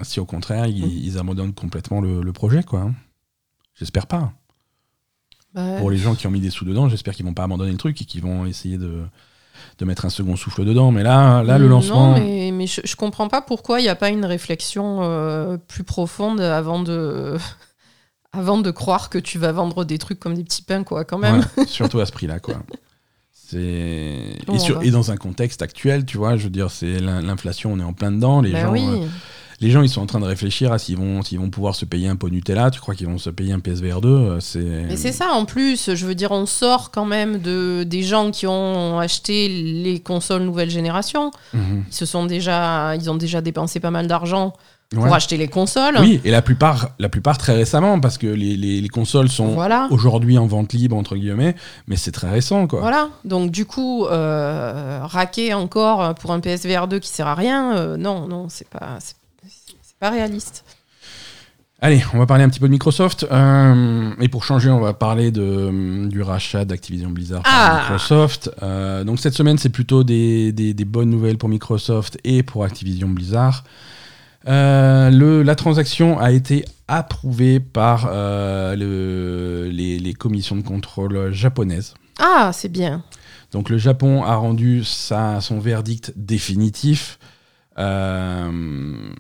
si au contraire ils, ils abandonnent complètement le, le projet, quoi. hein. J'espère pas. Pour les gens qui ont mis des sous dedans, j'espère qu'ils vont pas abandonner le truc et qu'ils vont essayer de, de mettre un second souffle dedans. Mais là, là le lancement. Non, mais, mais je, je comprends pas pourquoi il n'y a pas une réflexion euh, plus profonde avant de. Avant de croire que tu vas vendre des trucs comme des petits pains, quoi, quand même. Ouais, surtout à ce prix-là, quoi. Et, sur- et dans un contexte actuel, tu vois, je veux dire, c'est l'in- l'inflation, on est en plein dedans. Les Bah gens, oui. euh, les gens, ils sont en train de réfléchir à s'ils vont, s'ils vont pouvoir se payer un pot Nutella. Tu crois qu'ils vont se payer un PSVR 2 euh, C'est. Mais c'est ça en plus, je veux dire, on sort quand même de, des gens qui ont acheté les consoles nouvelle génération. Mhm. Ils se sont déjà, ils ont déjà dépensé pas mal d'argent Ouais. pour acheter les consoles. Oui, et la plupart, la plupart très récemment, parce que les, les- les consoles sont Voilà. aujourd'hui en vente libre entre guillemets, mais c'est très récent, quoi. Voilà. Donc du coup, euh, raquer encore pour un PSVR 2 qui sert à rien, euh, non, non, c'est pas, c'est pas réaliste. Allez, on va parler un petit peu de Microsoft. Euh, et pour changer, on va parler de, du rachat d'Activision Blizzard par Ah. Microsoft. Euh, donc cette semaine, c'est plutôt des, des- des bonnes nouvelles pour Microsoft et pour Activision Blizzard. Euh, le, la transaction a été approuvée par le- les, les commissions de contrôle japonaises. Ah, c'est bien. Donc le Japon a rendu sa, son verdict définitif. Euh,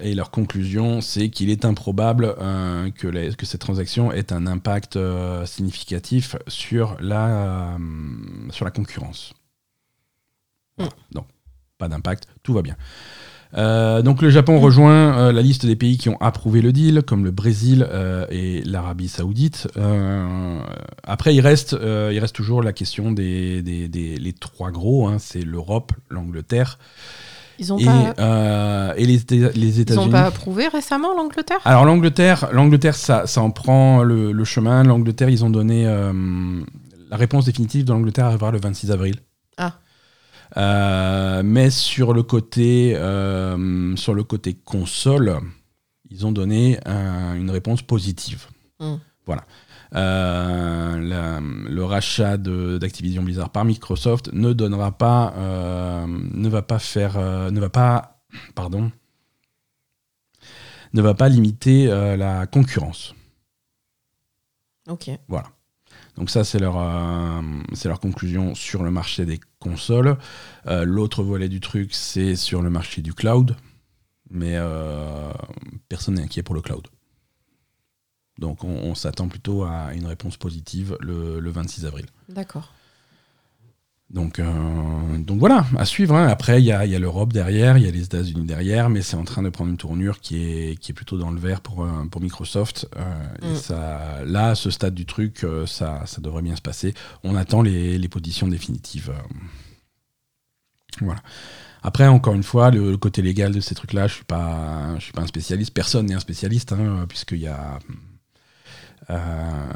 et leur conclusion, c'est qu'il est improbable euh, que, cette transaction ait un impact euh, significatif sur la, euh, sur la concurrence. Voilà. Donc, pas d'impact, tout va bien. Donc le Japon rejoint la liste des pays qui ont approuvé le deal, comme le Brésil et l'Arabie Saoudite. Après, il reste, il reste toujours la question des, des- des- les trois gros, hein, c'est l'Europe, l'Angleterre Ils ont et, pas, euh, et les, Éta- les ils ont États-Unis. pas approuvé récemment l'Angleterre? Alors l'Angleterre, l'Angleterre, ça, ça en prend le, le chemin. L'Angleterre, ils ont donné euh, la réponse définitive de l'Angleterre arrivera le 26 avril. Ah. Euh, mais sur le côté, sur le côté console, ils ont donné un- une réponse positive. Hmm. Voilà. Euh, la- le rachat d'Activision Blizzard par Microsoft ne donnera pas, euh, ne va pas faire, euh, ne va pas, pardon, ne va pas limiter la concurrence. Ok. Voilà. Donc ça, c'est leur, euh, c'est leur conclusion sur le marché des consoles. Euh, L'autre volet du truc, c'est sur le marché du cloud. Mais euh, personne n'est inquiet pour le cloud. Donc on, on s'attend plutôt à une réponse positive le, le 26 avril. D'accord. Donc, euh, donc voilà, à suivre. hein. Après, il y a, y a l'Europe derrière, il y a les États-Unis derrière, mais c'est en train de prendre une tournure qui est, qui est plutôt dans le vert pour, euh, pour Microsoft. Euh, et Mm. ça, là, à ce stade du truc, ça, ça devrait bien se passer. On attend les, les positions définitives. Voilà. Après, encore une fois, le, le côté légal de ces trucs-là, je suis pas, je suis pas un spécialiste. Personne n'est un spécialiste, hein, puisqu'il y a Euh,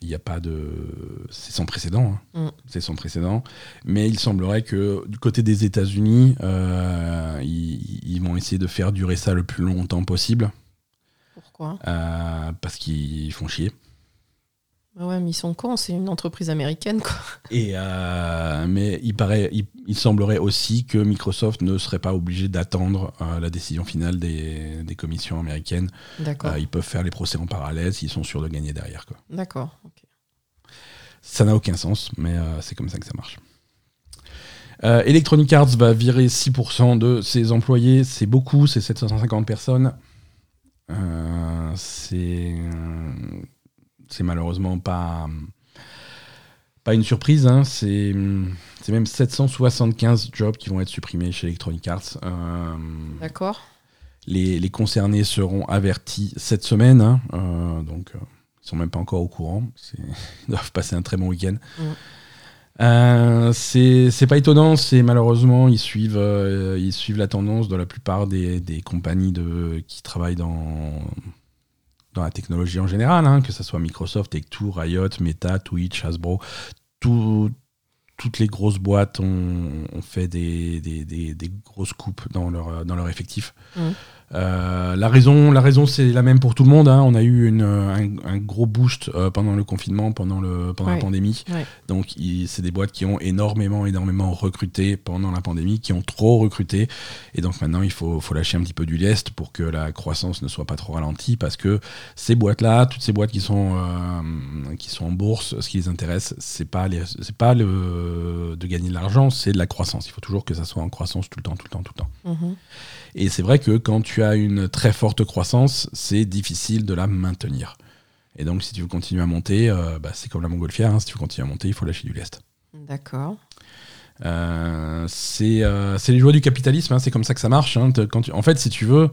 Il n'y a pas de. C'est sans précédent. hein. Mm. C'est sans précédent. Mais il semblerait que du côté des États-Unis, euh, ils, ils vont essayer de faire durer ça le plus longtemps possible Pourquoi? Euh, parce qu'ils font chier. Ouais, mais ils sont cons, c'est une entreprise américaine, quoi. Et euh, mais il paraît, il, il semblerait aussi que Microsoft ne serait pas obligé d'attendre euh, la décision finale des, des commissions américaines. D'accord. Euh, ils peuvent faire les procès en parallèle s'ils sont sûrs de gagner derrière. Quoi. D'accord. Ça n'a aucun sens, mais c'est comme ça que ça marche. Electronic Arts va virer 6% de ses employés. C'est beaucoup, c'est 750 personnes. C'est c'est malheureusement pas, pas une surprise. hein. C'est c'est même 775 jobs qui vont être supprimés chez Electronic Arts. Euh, D'accord. les, les concernés seront avertis cette semaine, hein, euh, donc euh, ils sont même pas encore au courant. Ils doivent passer un très bon week-end. Mm. Euh, c'est c'est pas étonnant, c'est malheureusement ils suivent euh, ils suivent la tendance de la plupart des, des compagnies de qui travaillent dans dans la technologie en général, hein, que ce soit Microsoft, Take-Two, Riot, Meta, Twitch, Hasbro, tout- toutes les grosses boîtes ont, fait des, grosses coupes dans leur, effectif. Mhm. Euh, la raison, la raison c'est la même pour tout le monde. hein. On a eu une, un, un gros boost euh, pendant le confinement, pendant, le, pendant la pandémie. Ouais. Donc c'est des boîtes qui ont énormément, énormément recruté pendant la pandémie, qui ont trop recruté. Et donc maintenant, il faut, faut lâcher un petit peu du lest pour que la croissance ne soit pas trop ralentie, parce que ces boîtes-là, toutes ces boîtes qui sont, euh, qui sont en bourse, ce qui les intéresse, c'est pas, les- pas le, de gagner de l'argent, c'est de la croissance. Il faut toujours que ça soit en croissance tout le temps, tout le temps, tout le temps. Mhm. Et c'est vrai que quand tu as une très forte croissance, c'est difficile de la maintenir. Et donc, si tu veux continuer à monter, euh, bah, c'est comme la montgolfière, hein, si tu veux continuer à monter, il faut lâcher du lest. D'accord. Euh, c'est euh, c'est les joies du capitalisme, hein, c'est comme ça que ça marche. hein. Te- Quand tu- en fait, si tu veux,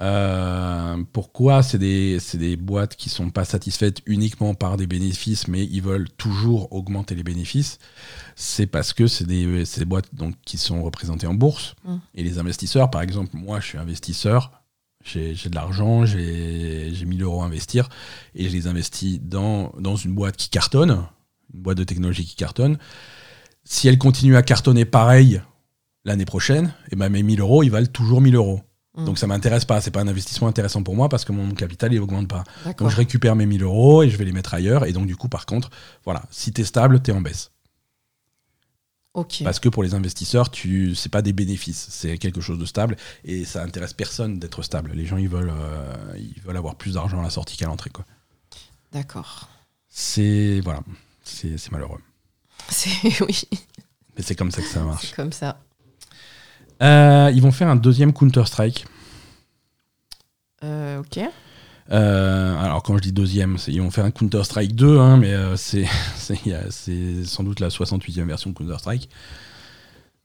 euh, pourquoi c'est des, des boîtes qui sont pas satisfaites uniquement par des bénéfices, mais ils veulent toujours augmenter les bénéfices? C'est parce que c'est des, des boîtes donc, qui sont représentées en bourse. Mm. Et les investisseurs, par exemple, moi je suis investisseur, j'ai de l'argent, j'ai j'ai 1000 euros à investir, et je les investis dans, dans une boîte qui cartonne, une boîte de technologie qui cartonne si elle continue à cartonner pareil l'année prochaine, et ben mes 1000 euros, ils valent toujours 1000 euros. Mm. Donc ça m'intéresse pas, c'est pas un investissement intéressant pour moi parce que mon capital il augmente pas. Donc je récupère mes 1000 euros et je vais les mettre ailleurs. Et donc du coup, par contre, voilà, si t'es stable, t'es en baisse. Parce que pour les investisseurs, tu c'est pas des bénéfices, c'est quelque chose de stable et ça intéresse personne d'être stable. Les gens ils veulent euh, ils veulent avoir plus d'argent à la sortie qu'à l'entrée quoi. D'accord. C'est voilà, c'est malheureux. C'est oui, Mais c'est comme ça que ça marche. c'est comme ça. Euh, ils vont faire un deuxième Counter Strike. Euh, ok. Euh, alors quand je dis deuxième, ils vont faire un Counter Strike 2, hein, mais c'est sans doute la 68e version de Counter Strike.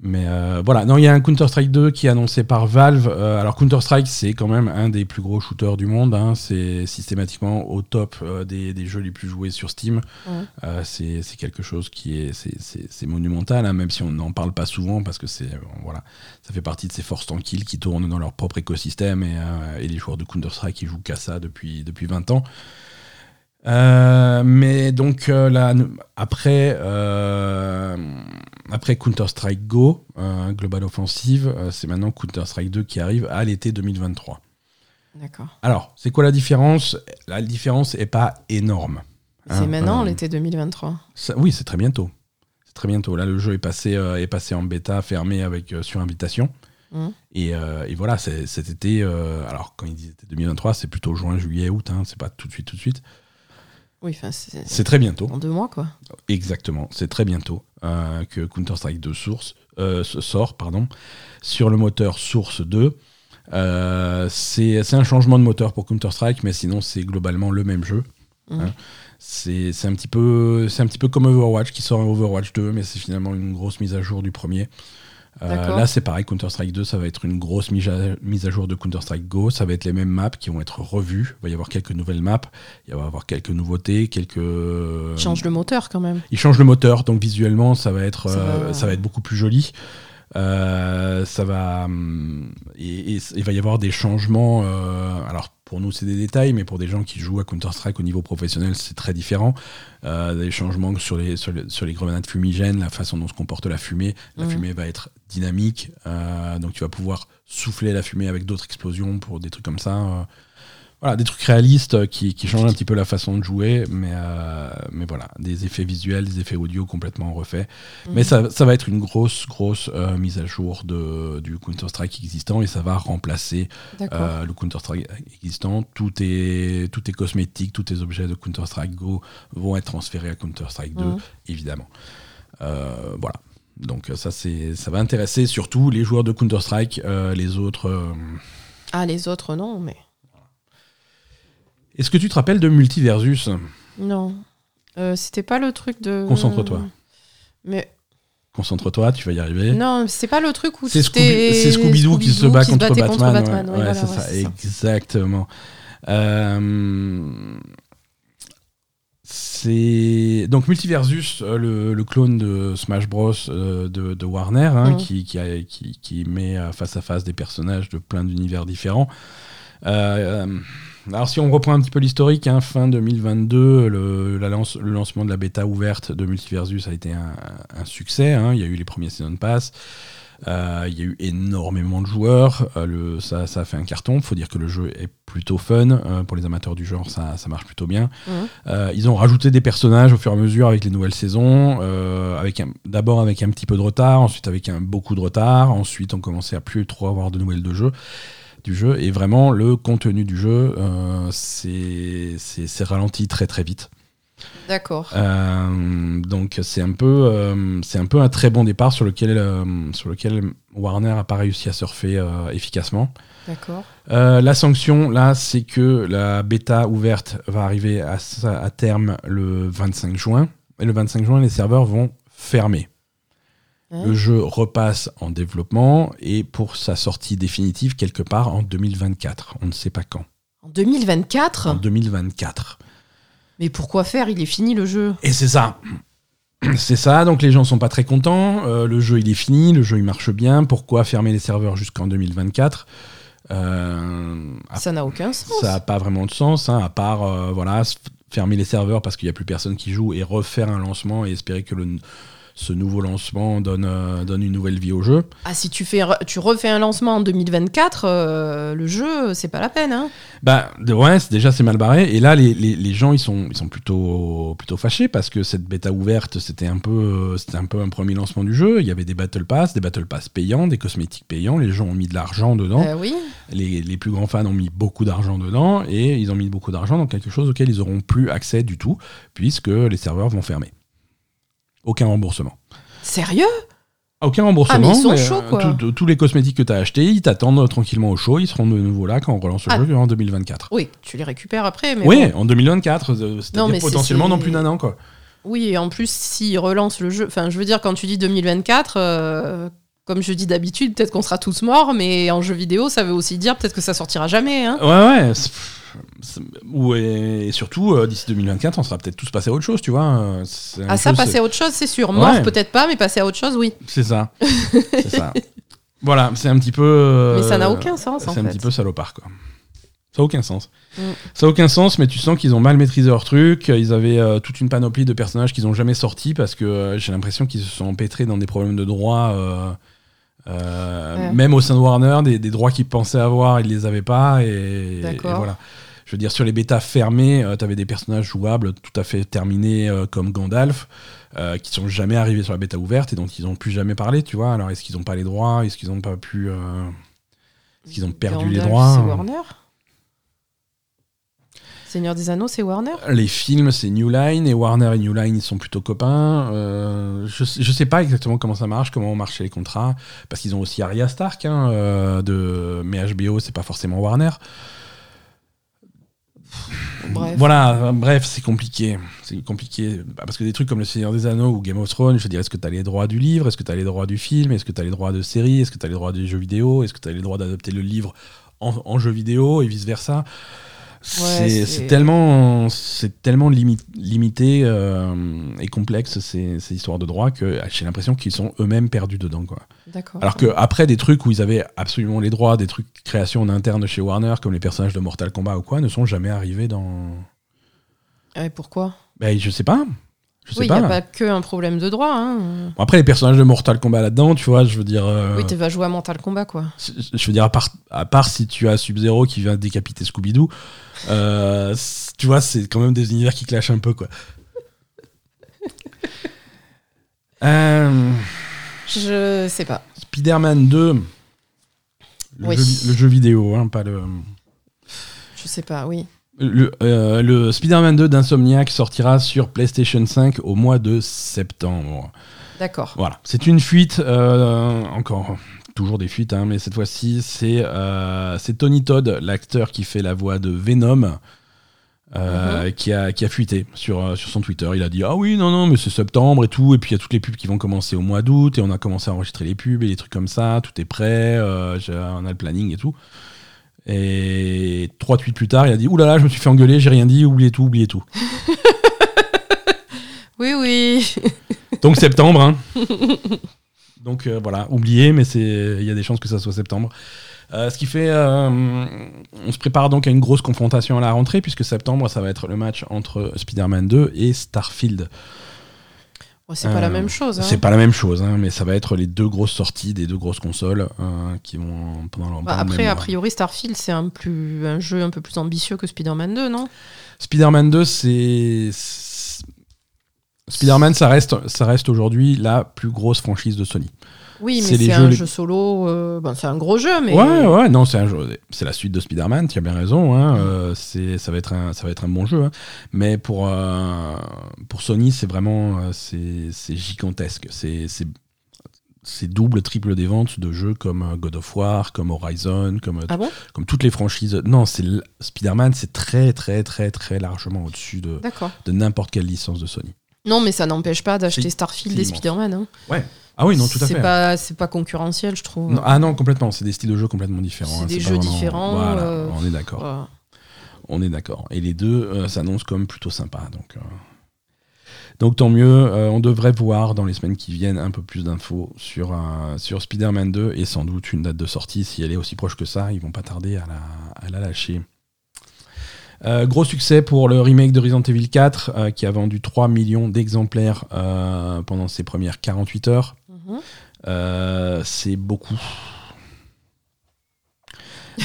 Mais euh, voilà, non, il y a un Counter Strike 2 qui est annoncé par Valve. Euh, alors Counter Strike, c'est quand même un des plus gros shooters du monde. hein. C'est systématiquement au top euh, des, des jeux les plus joués sur Steam. Ouais. C'est quelque chose qui est c'est- monumental, hein, même si on n'en parle pas souvent parce que c'est voilà, ça fait partie de ces forces tranquilles qui tournent dans leur propre écosystème et, et les joueurs de Counter Strike qui jouent qu'à ça depuis depuis 20 ans. Euh, mais donc euh, là, après, euh, après Counter-Strike Go, Global Offensive, c'est maintenant Counter-Strike 2 qui arrive à l'été 2023. D'accord. Alors, c'est quoi la différence? La différence est pas énorme. C'est Hein, maintenant euh, l'été 2023. ça- oui, c'est très bientôt. C'est très bientôt. Là, le jeu est passé, est passé en bêta fermé avec sur invitation. Mhm. Et, euh, et voilà, c'est- cet été, euh, alors quand ils disent été 2023, c'est plutôt juin, juillet, août, hein, c'est pas tout de suite, tout de suite. Oui, c'est très bientôt. en deux mois, quoi. Exactement, c'est très bientôt euh, que Counter-Strike 2 source, euh, sort pardon, sur le moteur Source 2. Euh, c'est un changement de moteur pour Counter-Strike, mais sinon c'est globalement le même jeu. Mhm. Hein. C'est un, petit peu- c'est un petit peu comme Overwatch qui sort en Overwatch 2, mais c'est finalement une grosse mise à jour du premier. Euh, là, c'est pareil, Counter-Strike 2, ça va être une grosse mise à, mise à jour de Counter-Strike Go. Ça va être les mêmes maps qui vont être revues. Il va y avoir quelques nouvelles maps, il va y avoir quelques nouveautés, quelques. Il change le moteur quand même. Il change le moteur, donc visuellement, ça va être, Ça euh, va- ça va être beaucoup plus joli. Euh, ça va, hum, et, et il va y avoir des changements. euh, alors, pour nous, c'est des détails, mais pour des gens qui jouent à Counter-Strike au niveau professionnel, c'est très différent. Euh, des changements sur les, sur, les, grenades fumigènes, la façon dont se comporte la fumée. La mhm. fumée va être dynamique, euh, donc tu vas pouvoir souffler la fumée avec d'autres explosions pour des trucs comme ça. Euh, voilà, des trucs réalistes qui, qui, changent un petit peu la façon de jouer, mais, euh, mais voilà, des effets visuels, des effets audio complètement refaits. Mhm. Mais ça, ça, va être une grosse, grosse euh, mise à jour de, du Counter-Strike existant et ça va remplacer euh, le Counter-Strike existant. Tout est, tout est cosmétique, tous les objets de Counter-Strike Go vont être transférés à Counter-Strike 2, mhm. évidemment. voilà. Donc ça, ça va intéresser surtout les joueurs de Counter-Strike, les autres... Ah, les autres, non, mais... Est-ce que tu te rappelles de Multiversus? Non. Euh, c'était pas le truc de. Concentre-toi. Mais. Concentre-toi, tu vas y arriver. Non, c'est pas le truc où c'est Scooby-Doo qui se bat contre Batman. ouais, c'est ça, exactement. Euh, c'est donc Multiversus, euh, le, clone de Smash Bros de, Warner, hein, mm. qui, qui, qui, met face à face des personnages de plein d'univers différents. Euh, alors si on reprend un petit peu l'historique, hein, fin 2022, le, le, lancement de la bêta ouverte de Multiversus a été un, succès. Hein. il y a eu les premiers Season Pass. Euh, il y a eu énormément de joueurs, euh, le, ça, ça, a fait un carton. Il faut dire que le jeu est plutôt fun. Euh, pour les amateurs du genre, ça, ça marche plutôt bien. Mmh. ils ont rajouté des personnages au fur et à mesure avec les nouvelles saisons. D'abord avec un petit peu de retard, ensuite avec un, beaucoup de retard. Ensuite, on commençait à plus trop avoir de nouvelles de jeu du jeu. Et vraiment, le contenu du jeu, euh, c'est ralenti très très vite. D'accord. Euh, donc c'est un peu euh, c'est un peu un très bon départ sur lequel sur lequel Warner a pas réussi à surfer efficacement. D'accord. la sanction là, c'est que la bêta ouverte va arriver à, à terme le 25 juin et le 25 juin les serveurs vont fermer. Le jeu repasse en développement et pour sa sortie définitive quelque part en 2024. On ne sait pas quand. En 2024 En 2024. Mais pourquoi faire? Il est fini le jeu. Et c'est ça. C'est ça, donc les gens sont pas très contents. Euh, le jeu il est fini, le jeu il marche bien. Pourquoi fermer les serveurs jusqu'en 2024 euh, Ça n'a aucun sens. Ça n'a pas vraiment de sens, hein, à part euh, voilà fermer les serveurs parce qu'il n'y a plus personne qui joue et refaire un lancement et espérer que le, ce nouveau lancement donne, euh, donne une nouvelle vie au jeu. Ah, si tu, fais, tu refais un lancement en 2024, euh, le jeu, c'est pas la peine. Hein bah, ouais, déjà, c'est mal barré. Et là, les, les, les, gens, ils sont, ils sont plutôt, plutôt fâchés parce que cette bêta ouverte, c'était un, peu, c'était un peu un premier lancement du jeu. Il y avait des Battle Pass, des Battle Pass payants, des cosmétiques payants. Les gens ont mis de l'argent dedans. Euh, oui. les, les, plus grands fans ont mis beaucoup d'argent dedans et ils ont mis beaucoup d'argent dans quelque chose auquel ils n'auront plus accès du tout puisque les serveurs vont fermer. Aucun remboursement. Sérieux? Aucun remboursement. Ah, mais ils sont chauds, quoi. tous les cosmétiques que tu as achetés, ils t'attendent tranquillement au show. Ils seront de nouveau là quand on relance le ah. jeu en 2024. Oui, tu les récupères après. Mais oui, en 2024. Euh, c'est-à-dire potentiellement dans plus d'un an. Quoi. Oui, et en plus, s'ils relancent le jeu. Enfin, je veux dire, quand tu dis 2024, euh, comme je dis d'habitude, peut-être qu'on sera tous morts, mais en jeu vidéo, ça veut aussi dire peut-être que ça sortira jamais. Hein. Ouais, ouais. Ou et surtout, euh, d'ici 2024, on sera peut-être tous passés à autre chose, tu vois. Euh, ah, ça, passer à autre chose, c'est sûr. Mort, peut-être pas, mais passer à autre chose, oui. C'est ça. c'est ça. Voilà, c'est un petit peu. Euh, mais ça n'a aucun sens, C'est un petit peu salopard, quoi. Ça n'a aucun sens. Mm. Ça n'a aucun sens, mais tu sens qu'ils ont mal maîtrisé leur truc. Ils avaient toute une panoplie de personnages qu'ils n'ont jamais sortis parce que j'ai l'impression qu'ils se sont empêtrés dans des problèmes de droit. Même au sein de Warner, des, droits qu'ils pensaient avoir, ils les avaient pas. Et, et voilà. Je veux dire, sur les bêtas fermées, euh, tu avais des personnages jouables tout à fait terminés euh, comme Gandalf, euh, qui sont jamais arrivés sur la bêta ouverte et dont ils n'ont plus jamais parlé, tu vois. Alors, est-ce qu'ils n'ont pas les droits? Est-ce qu'ils n'ont pas pu. Est-ce qu'ils ont perdu les droits? C'est Warner? Seigneur des Anneaux, c'est Warner? Les films, c'est New Line, et Warner et New Line, ils sont plutôt copains. je, je sais pas exactement comment ça marche, comment marchent les contrats, parce qu'ils ont aussi Arya Stark, hein, de... mais HBO, c'est pas forcément Warner. Voilà, bref, c'est compliqué. C'est compliqué. Bah, parce que des trucs comme Le Seigneur des Anneaux ou Game of Thrones, je veux dire, est-ce que tu as les droits du livre? Est-ce que tu as les droits du film? Est-ce que tu as les droits de série? Est-ce que tu as les droits des jeux vidéo? Est-ce que tu as les droits d'adopter le livre en, jeu vidéo et vice-versa? C'est tellement, c'est tellement limi- limité euh, et complexe ces, ces histoires de droit que j'ai l'impression qu'ils sont eux-mêmes perdus dedans. Quoi. Alors que après des trucs où ils avaient absolument les droits, des trucs création en interne chez Warner, comme les personnages de Mortal Kombat ou quoi, ne sont jamais arrivés dans. Ah, Et pourquoi? Ben, je sais pas. Je sais Oui, il n'y a pas que un problème de droit. Hein. Bon, après les personnages de Mortal Kombat là-dedans, tu vois, je veux dire. euh, Oui, tu vas jouer à Mental Combat, quoi. je veux dire, à part, à part si tu as Sub-Zero qui vient décapiter Scooby-Doo, euh, tu vois, c'est quand même des univers qui clashent un peu, quoi. Euh, Je sais pas. Spider-Man 2, le, Oui. jeu, le jeu vidéo, hein, pas le. Je sais pas, oui. Le, euh, le Spider-Man 2 d'Insomniac sortira sur PlayStation 5 au mois de septembre. D'accord. Voilà, c'est une fuite, euh, encore toujours des fuites, hein, mais cette fois-ci, c'est euh, c'est Tony Todd, l'acteur qui fait la voix de Venom, euh, qui, a, qui a fuité sur, sur son Twitter. Il a dit Ah oui, non, non, mais c'est septembre et tout, et puis il y a toutes les pubs qui vont commencer au mois d'août, et on a commencé à enregistrer les pubs et des trucs comme ça, tout est prêt, euh, on a le planning et tout. Et trois tweets plus tard, il a dit Ouh là là, je me suis fait engueuler, j'ai rien dit, oubliez tout, oubliez tout. Oui, oui. Donc septembre. hein. Donc euh, voilà, oublié, mais il y a des chances que ça soit septembre. Euh, ce qui fait, euh, on se prépare donc à une grosse confrontation à la rentrée puisque septembre, ça va être le match entre Spider-Man 2 et Starfield. Bon, c'est pas la Euh, même chose. hein. C'est pas la même chose, hein, mais ça va être les deux grosses sorties des deux grosses consoles euh, qui vont pendant leur Bah, après, a priori, Starfield, c'est un, plus, un jeu un peu plus ambitieux que Spider-Man 2, non? Spider-Man 2, c'est. Spider-Man, ça reste, ça reste aujourd'hui la plus grosse franchise de Sony. Oui, mais c'est un les- jeu solo. euh, ben, c'est un gros jeu, mais. Ouais, ouais, non, c'est un jeu, c'est la suite de Spider-Man, tu as bien raison. Hein, euh, c'est, ça va être un, ça va être un bon jeu. hein. Mais pour euh, pour Sony, c'est vraiment, c'est, gigantesque. C'est, double, triple des ventes de jeux comme God of War, comme Horizon, comme Ah bon? comme toutes les franchises. Non, c'est Spider-Man, c'est très, très, très, très largement au-dessus de, de n'importe quelle licence de Sony. Non, mais ça n'empêche pas d'acheter Starfield et. Spider-Man. hein. Ah oui, non, tout à fait. pas, c'est pas concurrentiel, je trouve. Non, ah non, complètement. C'est des styles de jeu complètement différents. C'est hein, des jeux vraiment- différents, Voilà, euh, on est d'accord. Voilà. On est d'accord. Et les deux euh, s'annoncent comme plutôt sympas. Donc, euh, donc tant mieux. On devrait voir dans les semaines qui viennent un peu plus d'infos sur, sur Spider-Man 2 et sans doute une date de sortie. Si elle est aussi proche que ça, ils vont pas tarder à la, à la lâcher. Euh, gros succès pour le remake de Resident Evil 4 euh, qui a vendu 3 millions d'exemplaires euh, pendant ses premières 48 heures. Mhm. C'est beaucoup.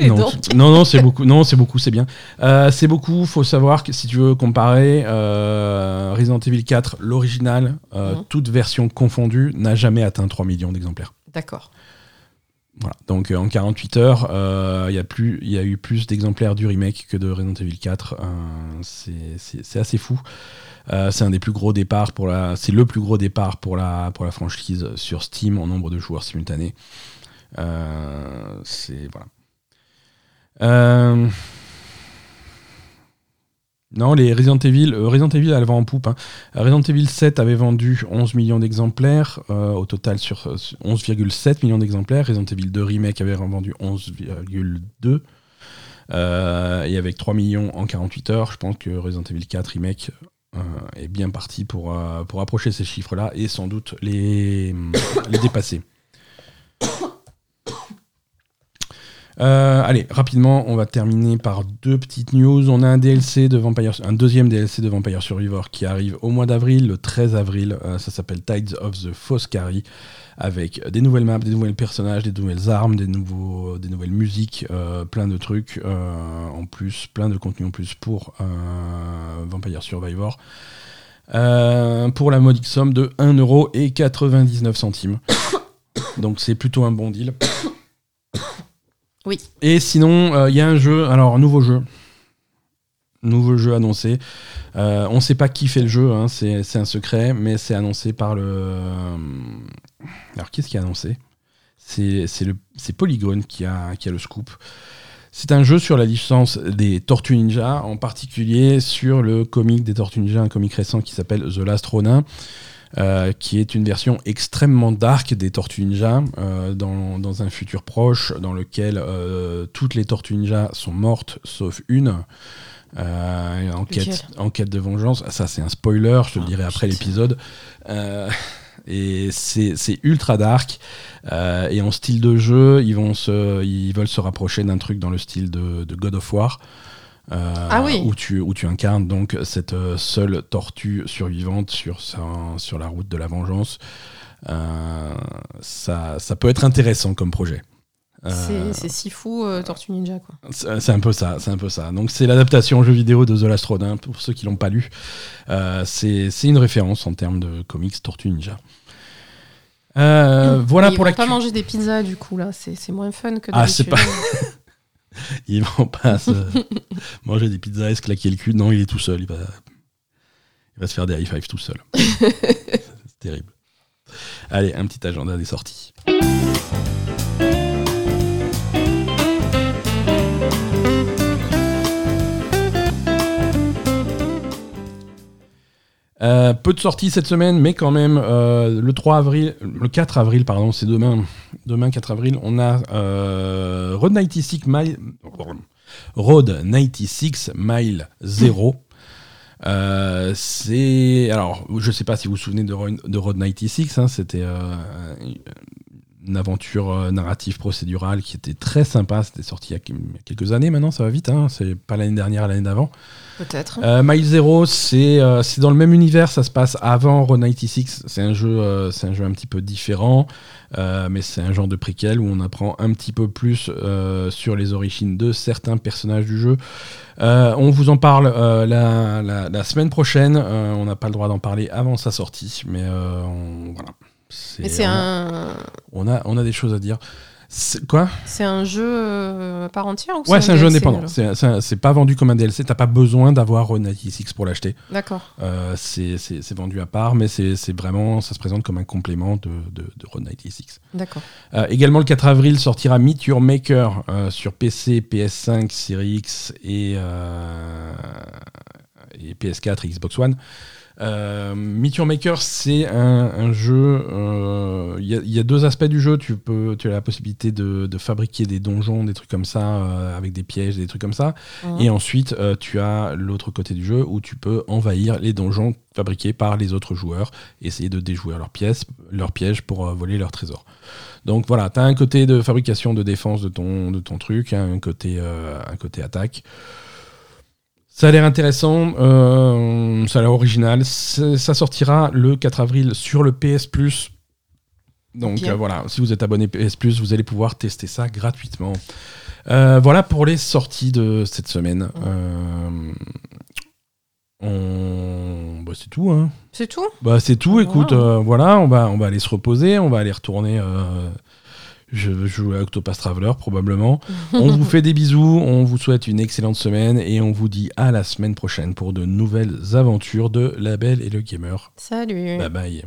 Non, c'est- non, non, c'est beaucoup. Non, c'est beaucoup, c'est bien. C'est beaucoup. Faut savoir que si tu veux comparer Resident Evil 4, l'original, Mhm. toute version confondue, n'a jamais atteint 3 millions d'exemplaires. D'accord. Voilà. Donc euh, en 48 heures, euh, il y y a eu plus d'exemplaires du remake que de Resident Evil 4. Euh, c'est- assez fou. C'est un des plus gros départs pour la, c'est le plus gros départ pour la pour la franchise sur Steam en nombre de joueurs simultanés. C'est voilà. Euh, Non, les Resident Evil, euh, Resident Evil, elle va en poupe. hein. Resident Evil 7 avait vendu 11 millions d'exemplaires, euh, au total sur euh, sur 11,7 millions d'exemplaires. Resident Evil 2 Remake avait vendu 11,2. Euh, et avec 3 millions en 48 heures, je pense que Resident Evil 4 Remake euh, est bien parti pour, euh, pour approcher ces chiffres-là et sans doute les, les dépasser. Euh, allez, rapidement, on va terminer par deux petites news. On a un DLC de Vampire, un deuxième DLC de Vampire Survivor qui arrive au mois d'avril, le 13 avril. Euh, ça s'appelle Tides of the Foscari, avec des nouvelles maps, des nouveaux personnages, des nouvelles armes, des, nouvelles musiques, euh, plein de trucs en plus, plein de contenu en plus pour Vampire Survivor. Pour la modique somme de 1,99€. Donc c'est plutôt un bon deal. Oui. Et sinon, euh, il y a un jeu, alors un nouveau jeu. Nouveau jeu annoncé. Euh, on ne sait pas qui fait le jeu, hein, c'est un secret, mais c'est annoncé par le. euh, Alors, qu'est-ce qui est annoncé? C'est Polygon qui a, qui a le scoop. C'est un jeu sur la licence des Tortues Ninja, en particulier sur le comic des Tortues Ninja, un comic récent qui s'appelle The Last Ronin. Euh, qui est une version extrêmement dark des Tortues Ninja, euh, dans, dans un futur proche, dans lequel euh, toutes les Tortues Ninja sont mortes, sauf une. en, quête, de vengeance. Ça, c'est un spoiler, je te le Ah, dirai après l'épisode. Et c'est ultra dark. Et en style de jeu, ils, vont se, ils veulent se rapprocher d'un truc dans le style de, de God of War. Euh, Ah oui. où, tu, où tu incarnes donc cette euh, seule tortue survivante sur, sa- sur la route de la vengeance. Euh, ça, ça peut être intéressant comme projet. Euh, C'est- si fou, Tortue Ninja, quoi. c'est un peu ça, c'est un peu ça. Donc c'est l'adaptation en jeu vidéo de The Last Road. hein, pour ceux qui l'ont pas lu, c'est une référence en termes de comics Tortue Ninja. Voilà Mais pour la pas manger des pizzas, du coup, là. C'est moins fun que Ah, c'est d'habitude. Ils vont pas se manger des pizzas et se claquer le cul. Non, il est tout seul. Il va, il va se faire des high five tout seul. c'est terrible. Allez, un petit agenda des sorties. Euh, peu de sorties cette semaine, mais quand même, euh, le 3 avril, le 4 avril, pardon, c'est demain, demain 4 avril, on a euh, Road 96 Mile, Road 96 Mile 0. Euh, c'est alors, je sais pas si vous vous souvenez de, Ro- de Road 96, hein, c'était euh, une aventure euh, narrative procédurale qui était très sympa. C'était sorti il y a quelques années maintenant, ça va vite. Hein, c'est pas l'année dernière, l'année d'avant. Peut-être. Euh, Mile Zero, c'est euh, c'est dans le même univers, ça se passe avant Road 96. C'est un jeu, euh, c'est un jeu un petit peu différent, mais c'est un genre de préquel où on apprend un petit peu plus sur les origines de certains personnages du jeu. On vous en parle la, la- la semaine prochaine. On n'a pas le droit d'en parler avant sa sortie, mais on, voilà. Mais c'est on a- un, on a, on a des choses à dire. C'est- Quoi? C'est un jeu euh, à part entière ou Ouais, c'est un jeu indépendant. C'est pas vendu comme un DLC. T'as pas besoin d'avoir Road 96 pour l'acheter. D'accord. Euh, c'est vendu à part, mais c'est vraiment, ça se présente comme un complément de, de, de Road 96. D'accord. Euh, également, le 4 avril sortira Meet Your Maker sur PC, PS5, Series X et, et PS4 et Xbox One. Euh, Meet Your Maker, c'est un, un jeu. euh, Il y, a- il y a deux aspects du jeu. Tu, peux, tu as la possibilité de, de fabriquer des donjons, des trucs comme ça, euh, avec des pièges, des trucs comme ça. Mhm. Et ensuite, euh, tu as l'autre côté du jeu où tu peux envahir les donjons fabriqués par les autres joueurs, essayer de déjouer leurs pièces, leurs pièges pour euh, voler leurs trésors. Donc voilà, tu as un côté de fabrication, de défense de ton, de ton truc, hein, un, côté, euh, un côté attaque. Ça a l'air intéressant, euh, ça a l'air original. Ça sortira le 4 avril sur le PS Plus. Donc euh, voilà, si vous êtes abonné PS Plus, vous allez pouvoir tester ça gratuitement. Euh, voilà pour les sorties de cette semaine. On... bah, c'est tout. Hein. C'est tout? Bah, c'est tout. Ah, Écoute, wow. voilà, on va, on va aller se reposer, on va aller retourner. Je jouer à Octopath Traveler probablement. on vous fait des bisous, on vous souhaite une excellente semaine et on vous dit à la semaine prochaine pour de nouvelles aventures de La Belle et le Gamer. Salut. Bye bye.